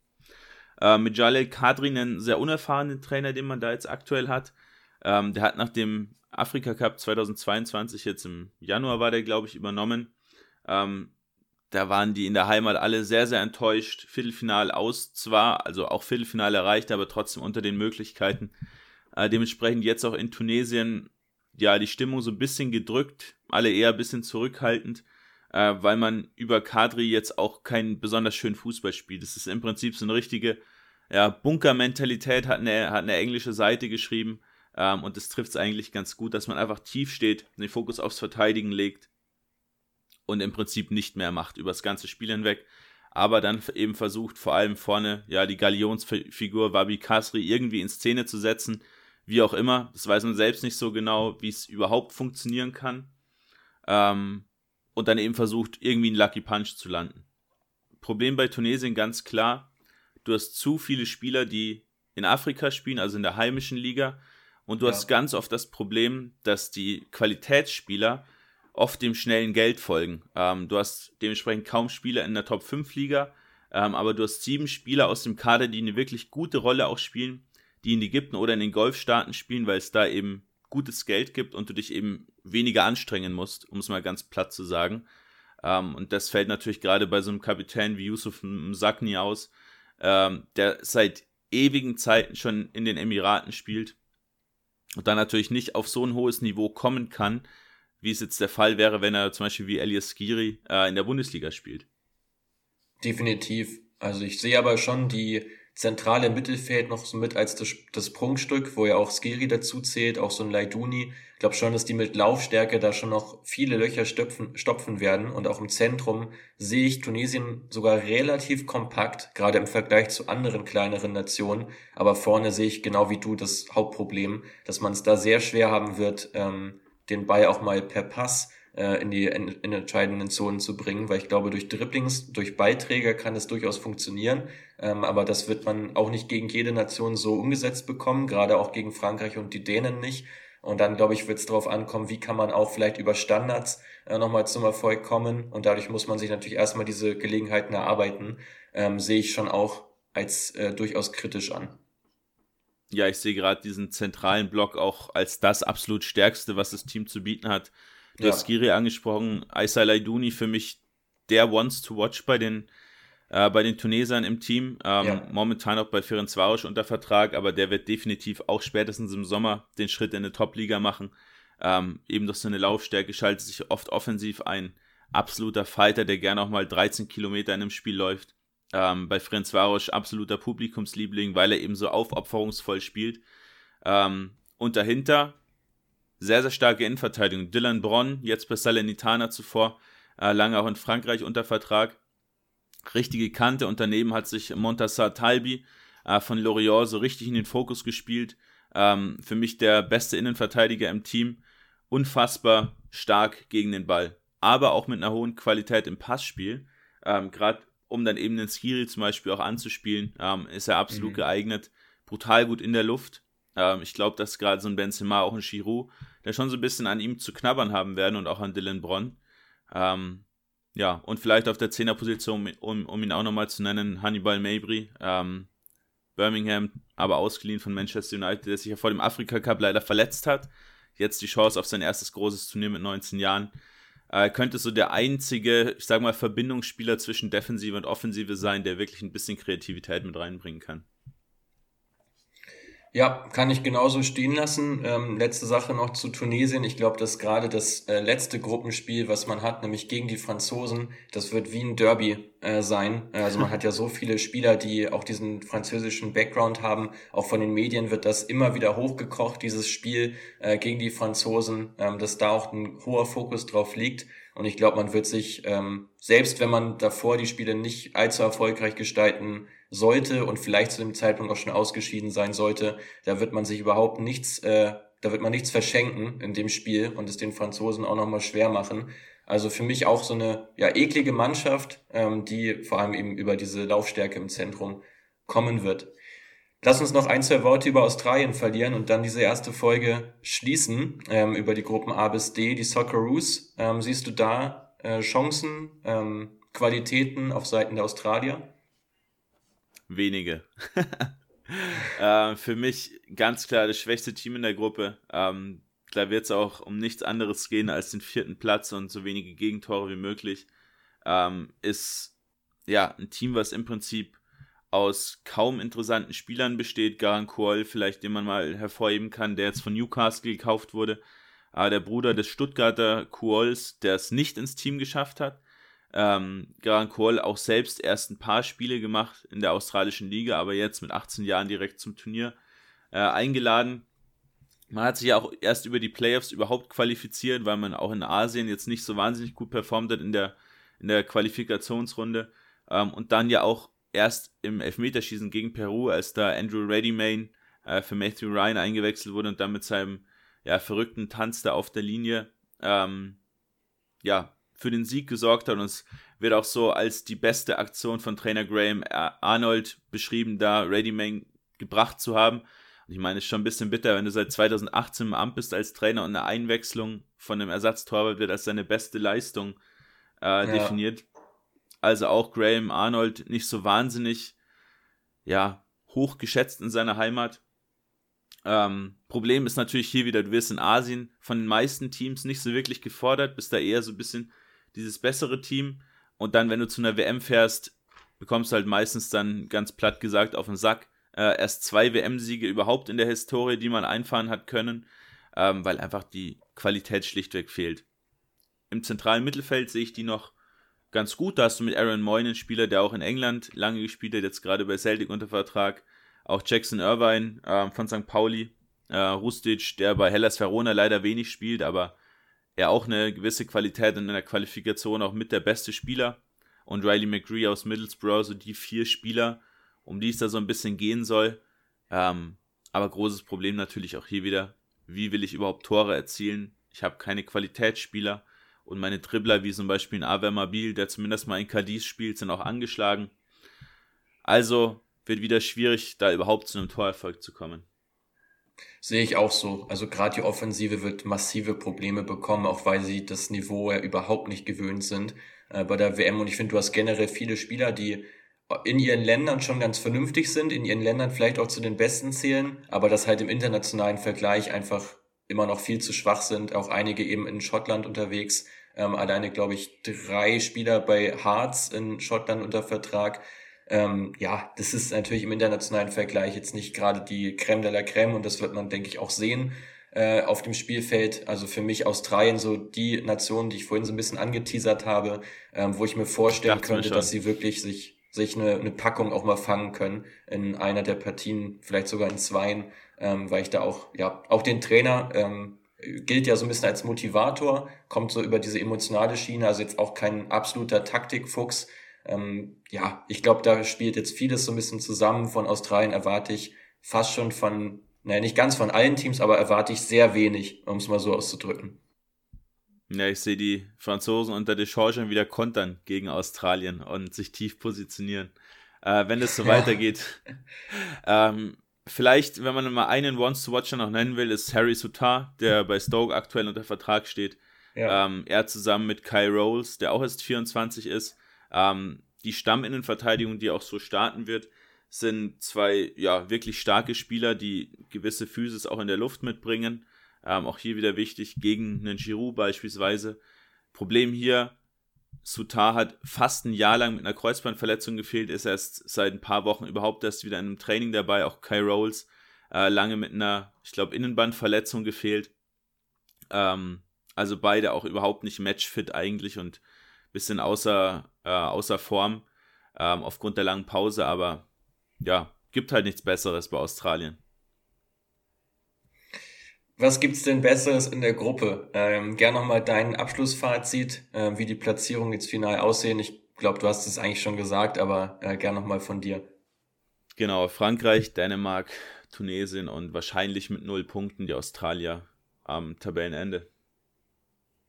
Äh, mit Jalel Kadri, einen sehr unerfahrenen Trainer, den man da jetzt aktuell hat. Ähm, der hat nach dem Afrika Cup 2022, jetzt im Januar war der, glaube ich, übernommen. Ähm, da waren die in der Heimat alle sehr, sehr enttäuscht. Viertelfinal aus zwar, also auch Viertelfinale erreicht, aber trotzdem unter den Möglichkeiten. Äh, dementsprechend jetzt auch in Tunesien, ja, die Stimmung so ein bisschen gedrückt, alle eher ein bisschen zurückhaltend, äh, weil man über Kadri jetzt auch keinen besonders schönen Fußball spielt. Das ist im Prinzip so eine richtige ja, Bunker-Mentalität, hat eine, hat eine englische Seite geschrieben. Ähm, und das trifft es eigentlich ganz gut, dass man einfach tief steht, den Fokus aufs Verteidigen legt und im Prinzip nicht mehr macht über das ganze Spiel hinweg. Aber dann eben versucht, vor allem vorne, ja, die Galionsfigur Wabi Kasri irgendwie in Szene zu setzen. Wie auch immer, das weiß man selbst nicht so genau, wie es überhaupt funktionieren kann. Ähm, und dann eben versucht, irgendwie einen Lucky Punch zu landen. Problem bei Tunesien ganz klar, du hast zu viele Spieler, die in Afrika spielen, also in der heimischen Liga. Und du ja. hast ganz oft das Problem, dass die Qualitätsspieler oft dem schnellen Geld folgen. Ähm, du hast dementsprechend kaum Spieler in der Top 5 Liga, ähm, aber du hast sieben Spieler aus dem Kader, die eine wirklich gute Rolle auch spielen, die in Ägypten oder in den Golfstaaten spielen, weil es da eben gutes Geld gibt und du dich eben weniger anstrengen musst, um es mal ganz platt zu sagen. Ähm, und das fällt natürlich gerade bei so einem Kapitän wie Yusuf Msakni aus, ähm, der seit ewigen Zeiten schon in den Emiraten spielt und dann natürlich nicht auf so ein hohes Niveau kommen kann, wie es jetzt der Fall wäre, wenn er zum Beispiel wie Elias Skiri äh, in der Bundesliga spielt. Definitiv. Also ich sehe aber schon die, zentrale Mittelfeld noch so mit als das, das Prunkstück, wo ja auch Skiri dazu zählt, auch so ein Leiduni. Ich glaube schon, dass die mit Laufstärke da schon noch viele Löcher stopfen, stopfen werden. Und auch im Zentrum sehe ich Tunesien sogar relativ kompakt, gerade im Vergleich zu anderen kleineren Nationen. Aber vorne sehe ich genau wie du das Hauptproblem, dass man es da sehr schwer haben wird, ähm, den Ball auch mal per Pass äh, in die in, entscheidenden Zonen zu bringen, weil ich glaube, durch Dribblings, durch Beiträger kann es durchaus funktionieren, ähm, aber das wird man auch nicht gegen jede Nation so umgesetzt bekommen, gerade auch gegen Frankreich und die Dänen nicht. Und dann, glaube ich, wird es darauf ankommen, wie kann man auch vielleicht über Standards äh, nochmal zum Erfolg kommen. Und dadurch muss man sich natürlich erstmal diese Gelegenheiten erarbeiten. Ähm, sehe ich schon auch als äh, durchaus kritisch an. Ja, ich sehe gerade diesen zentralen Block auch als das absolut stärkste, was das Team zu bieten hat. Du ja. hast Giri angesprochen, Aisa Laiduni für mich der Wants to Watch bei den, äh, bei den Tunesern im Team. Ähm, ja. Momentan auch bei Ferencvaros unter Vertrag, aber der wird definitiv auch spätestens im Sommer den Schritt in eine Top-Liga machen. Ähm, eben durch seine Laufstärke schaltet sich oft offensiv ein. Absoluter Fighter, der gerne auch mal 13 Kilometer in einem Spiel läuft. Ähm, bei Ferencvaros absoluter Publikumsliebling, weil er eben so aufopferungsvoll spielt. Ähm, und dahinter sehr, sehr starke Innenverteidigung. Dylan Bronn, jetzt bei Salernitana zuvor, äh, lange auch in Frankreich unter Vertrag. Richtige Kante und daneben hat sich Montassar Talbi äh, von Lorient so richtig in den Fokus gespielt. Ähm, für mich der beste Innenverteidiger im Team. Unfassbar stark gegen den Ball, aber auch mit einer hohen Qualität im Passspiel. Ähm, Gerade um dann eben den Skiri zum Beispiel auch anzuspielen, ähm, ist er absolut mhm. geeignet. Brutal gut in der Luft, ähm, ich glaube, dass gerade so ein Benzema, auch ein Giroud, der schon so ein bisschen an ihm zu knabbern haben werden und auch an Dylan Bronn. Ähm, ja, und vielleicht auf der Zehnerposition, um, um ihn auch nochmal zu nennen, Hannibal Mabry, ähm, Birmingham, aber ausgeliehen von Manchester United, der sich ja vor dem Afrika Cup leider verletzt hat. Jetzt die Chance auf sein erstes großes Turnier mit 19 Jahren. Äh, könnte so der einzige, ich sag mal, Verbindungsspieler zwischen Defensive und Offensive sein, der wirklich ein bisschen Kreativität mit reinbringen kann. Ja, kann ich genauso stehen lassen. Ähm, letzte Sache noch zu Tunesien. Ich glaube, dass gerade das äh, letzte Gruppenspiel, was man hat, nämlich gegen die Franzosen, das wird wie ein Derby äh, sein. Also man hat ja so viele Spieler, die auch diesen französischen Background haben. Auch von den Medien wird das immer wieder hochgekocht, dieses Spiel äh, gegen die Franzosen, ähm, dass da auch ein hoher Fokus drauf liegt. Und ich glaube, man wird sich, ähm, selbst wenn man davor die Spiele nicht allzu erfolgreich gestalten sollte und vielleicht zu dem Zeitpunkt auch schon ausgeschieden sein sollte, da wird man sich überhaupt nichts, äh, da wird man nichts verschenken in dem Spiel und es den Franzosen auch nochmal schwer machen. Also für mich auch so eine ja eklige Mannschaft, ähm, die vor allem eben über diese Laufstärke im Zentrum kommen wird. Lass uns noch ein, zwei Worte über Australien verlieren und dann diese erste Folge schließen ähm, über die Gruppen A bis D, die Socceroos. Ähm, siehst du da äh, Chancen, ähm, Qualitäten auf Seiten der Australier? wenige. äh, für mich ganz klar das schwächste Team in der Gruppe. Ähm, da wird es auch um nichts anderes gehen als den vierten Platz und so wenige Gegentore wie möglich. Ähm, ist ja ein Team, was im Prinzip aus kaum interessanten Spielern besteht. Garan Kohl, vielleicht den man mal hervorheben kann, der jetzt von Newcastle gekauft wurde. Aber der Bruder des Stuttgarter Kuols, der es nicht ins Team geschafft hat ähm, Garant Cole auch selbst erst ein paar Spiele gemacht in der australischen Liga, aber jetzt mit 18 Jahren direkt zum Turnier äh, eingeladen. Man hat sich ja auch erst über die Playoffs überhaupt qualifiziert, weil man auch in Asien jetzt nicht so wahnsinnig gut performt hat in der, in der Qualifikationsrunde. Ähm, und dann ja auch erst im Elfmeterschießen gegen Peru, als da Andrew Reddymane äh, für Matthew Ryan eingewechselt wurde und dann mit seinem ja, verrückten Tanz da auf der Linie ähm, ja, für den Sieg gesorgt hat und es wird auch so als die beste Aktion von Trainer Graham Arnold beschrieben, da Ready Man gebracht zu haben. Und ich meine, es ist schon ein bisschen bitter, wenn du seit 2018 im Amt bist als Trainer und eine Einwechslung von einem Ersatztorwart wird als seine beste Leistung äh, ja. definiert. Also auch Graham Arnold nicht so wahnsinnig, ja, hoch geschätzt in seiner Heimat. Ähm, Problem ist natürlich hier wieder, du wirst in Asien von den meisten Teams nicht so wirklich gefordert, bist da eher so ein bisschen dieses bessere Team. Und dann, wenn du zu einer WM fährst, bekommst du halt meistens dann ganz platt gesagt auf den Sack. Äh, erst zwei WM-Siege überhaupt in der Historie, die man einfahren hat können, ähm, weil einfach die Qualität schlichtweg fehlt. Im zentralen Mittelfeld sehe ich die noch ganz gut. Da hast du mit Aaron Moyne einen Spieler, der auch in England lange gespielt hat, jetzt gerade bei Celtic unter Vertrag. Auch Jackson Irvine äh, von St. Pauli. Äh, Rustic, der bei Hellas Verona leider wenig spielt, aber er auch eine gewisse Qualität in der Qualifikation auch mit der beste Spieler. Und Riley McGree aus Middlesbrough, so die vier Spieler, um die es da so ein bisschen gehen soll. Ähm, aber großes Problem natürlich auch hier wieder, wie will ich überhaupt Tore erzielen? Ich habe keine Qualitätsspieler und meine Dribbler, wie zum Beispiel ein Aver Mabil, der zumindest mal in Cadiz spielt, sind auch angeschlagen. Also wird wieder schwierig, da überhaupt zu einem Torerfolg zu kommen. Sehe ich auch so. Also gerade die Offensive wird massive Probleme bekommen, auch weil sie das Niveau ja überhaupt nicht gewöhnt sind äh, bei der WM. Und ich finde, du hast generell viele Spieler, die in ihren Ländern schon ganz vernünftig sind, in ihren Ländern vielleicht auch zu den Besten zählen, aber das halt im internationalen Vergleich einfach immer noch viel zu schwach sind. Auch einige eben in Schottland unterwegs. Ähm, alleine, glaube ich, drei Spieler bei Hearts in Schottland unter Vertrag. Ähm, ja, das ist natürlich im internationalen Vergleich jetzt nicht gerade die Creme de la Creme und das wird man, denke ich, auch sehen äh, auf dem Spielfeld. Also für mich Australien so die Nation, die ich vorhin so ein bisschen angeteasert habe, ähm, wo ich mir vorstellen könnte, dass sie wirklich sich sich eine, eine Packung auch mal fangen können in einer der Partien, vielleicht sogar in zweien, ähm, weil ich da auch, ja, auch den Trainer ähm, gilt ja so ein bisschen als Motivator, kommt so über diese emotionale Schiene, also jetzt auch kein absoluter Taktikfuchs, ähm, ja, ich glaube, da spielt jetzt vieles so ein bisschen zusammen. Von Australien erwarte ich fast schon von, naja, nicht ganz von allen Teams, aber erwarte ich sehr wenig, um es mal so auszudrücken. Ja, ich sehe die Franzosen unter Deschamps wieder kontern gegen Australien und sich tief positionieren. Äh, wenn es so ja. weitergeht. ähm, vielleicht, wenn man mal einen Wants to Watcher noch nennen will, ist Harry Sutar, der bei Stoke aktuell unter Vertrag steht. Ja. Ähm, er zusammen mit Kai Rolls, der auch erst 24 ist, ähm, die Stamminnenverteidigung, die auch so starten wird, sind zwei ja wirklich starke Spieler, die gewisse Physis auch in der Luft mitbringen. Ähm, auch hier wieder wichtig gegen einen Giroud beispielsweise. Problem hier, Sutar hat fast ein Jahr lang mit einer Kreuzbandverletzung gefehlt, ist erst seit ein paar Wochen überhaupt erst wieder in einem Training dabei. Auch Kai Rolls äh, lange mit einer, ich glaube, Innenbandverletzung gefehlt. Ähm, also beide auch überhaupt nicht matchfit eigentlich und bisschen außer, äh, außer Form ähm, aufgrund der langen Pause, aber ja, gibt halt nichts Besseres bei Australien. Was gibt's denn Besseres in der Gruppe? Ähm, gern nochmal dein Abschlussfazit, äh, wie die Platzierungen jetzt final aussehen. Ich glaube, du hast es eigentlich schon gesagt, aber äh, gern nochmal von dir. Genau, Frankreich, Dänemark, Tunesien und wahrscheinlich mit null Punkten die Australier am Tabellenende.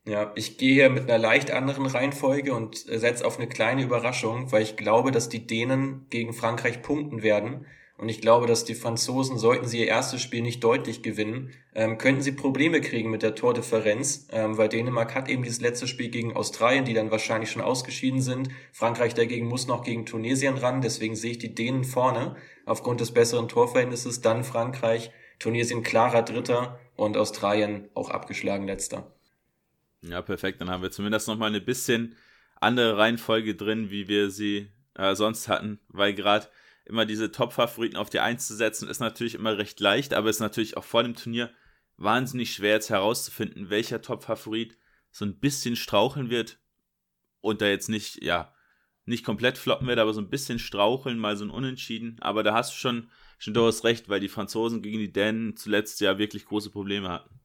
Ja, ich gehe hier mit einer leicht anderen Reihenfolge und setze auf eine kleine Überraschung, weil ich glaube, dass die Dänen gegen Frankreich punkten werden. Und ich glaube, dass die Franzosen, sollten sie ihr erstes Spiel nicht deutlich gewinnen, ähm, könnten sie Probleme kriegen mit der Tordifferenz, ähm, weil Dänemark hat eben dieses letzte Spiel gegen Australien, die dann wahrscheinlich schon ausgeschieden sind. Frankreich dagegen muss noch gegen Tunesien ran, deswegen sehe ich die Dänen vorne aufgrund des besseren Torverhältnisses, dann Frankreich, Tunesien klarer Dritter und Australien auch abgeschlagen letzter. Ja, perfekt. Dann haben wir zumindest nochmal eine bisschen andere Reihenfolge drin, wie wir sie äh, sonst hatten, weil gerade immer diese Top-Favoriten auf die Eins zu setzen, ist natürlich immer recht leicht, aber ist natürlich auch vor dem Turnier wahnsinnig schwer jetzt herauszufinden, welcher Top-Favorit so ein bisschen straucheln wird und da jetzt nicht, ja, nicht komplett floppen wird, aber so ein bisschen straucheln, mal so ein Unentschieden. Aber da hast du schon, schon durchaus recht, weil die Franzosen gegen die Dänen zuletzt ja wirklich große Probleme hatten.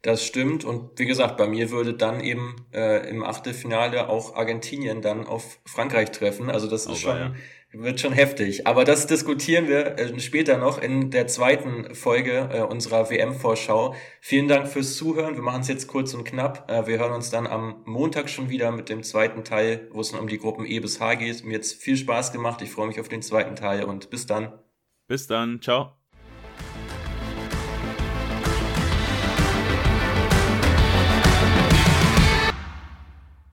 Das stimmt. Und wie gesagt, bei mir würde dann eben äh, im Achtelfinale auch Argentinien dann auf Frankreich treffen. Also das ist oh, schon, ja. Wird schon heftig. Aber das diskutieren wir äh, später noch in der zweiten Folge äh, unserer WM-Vorschau. Vielen Dank fürs Zuhören. Wir machen es jetzt kurz und knapp. Äh, wir hören uns dann am Montag schon wieder mit dem zweiten Teil, wo es um die Gruppen E bis H geht. Mir jetzt viel Spaß gemacht. Ich freue mich auf den zweiten Teil und bis dann. Bis dann. Ciao.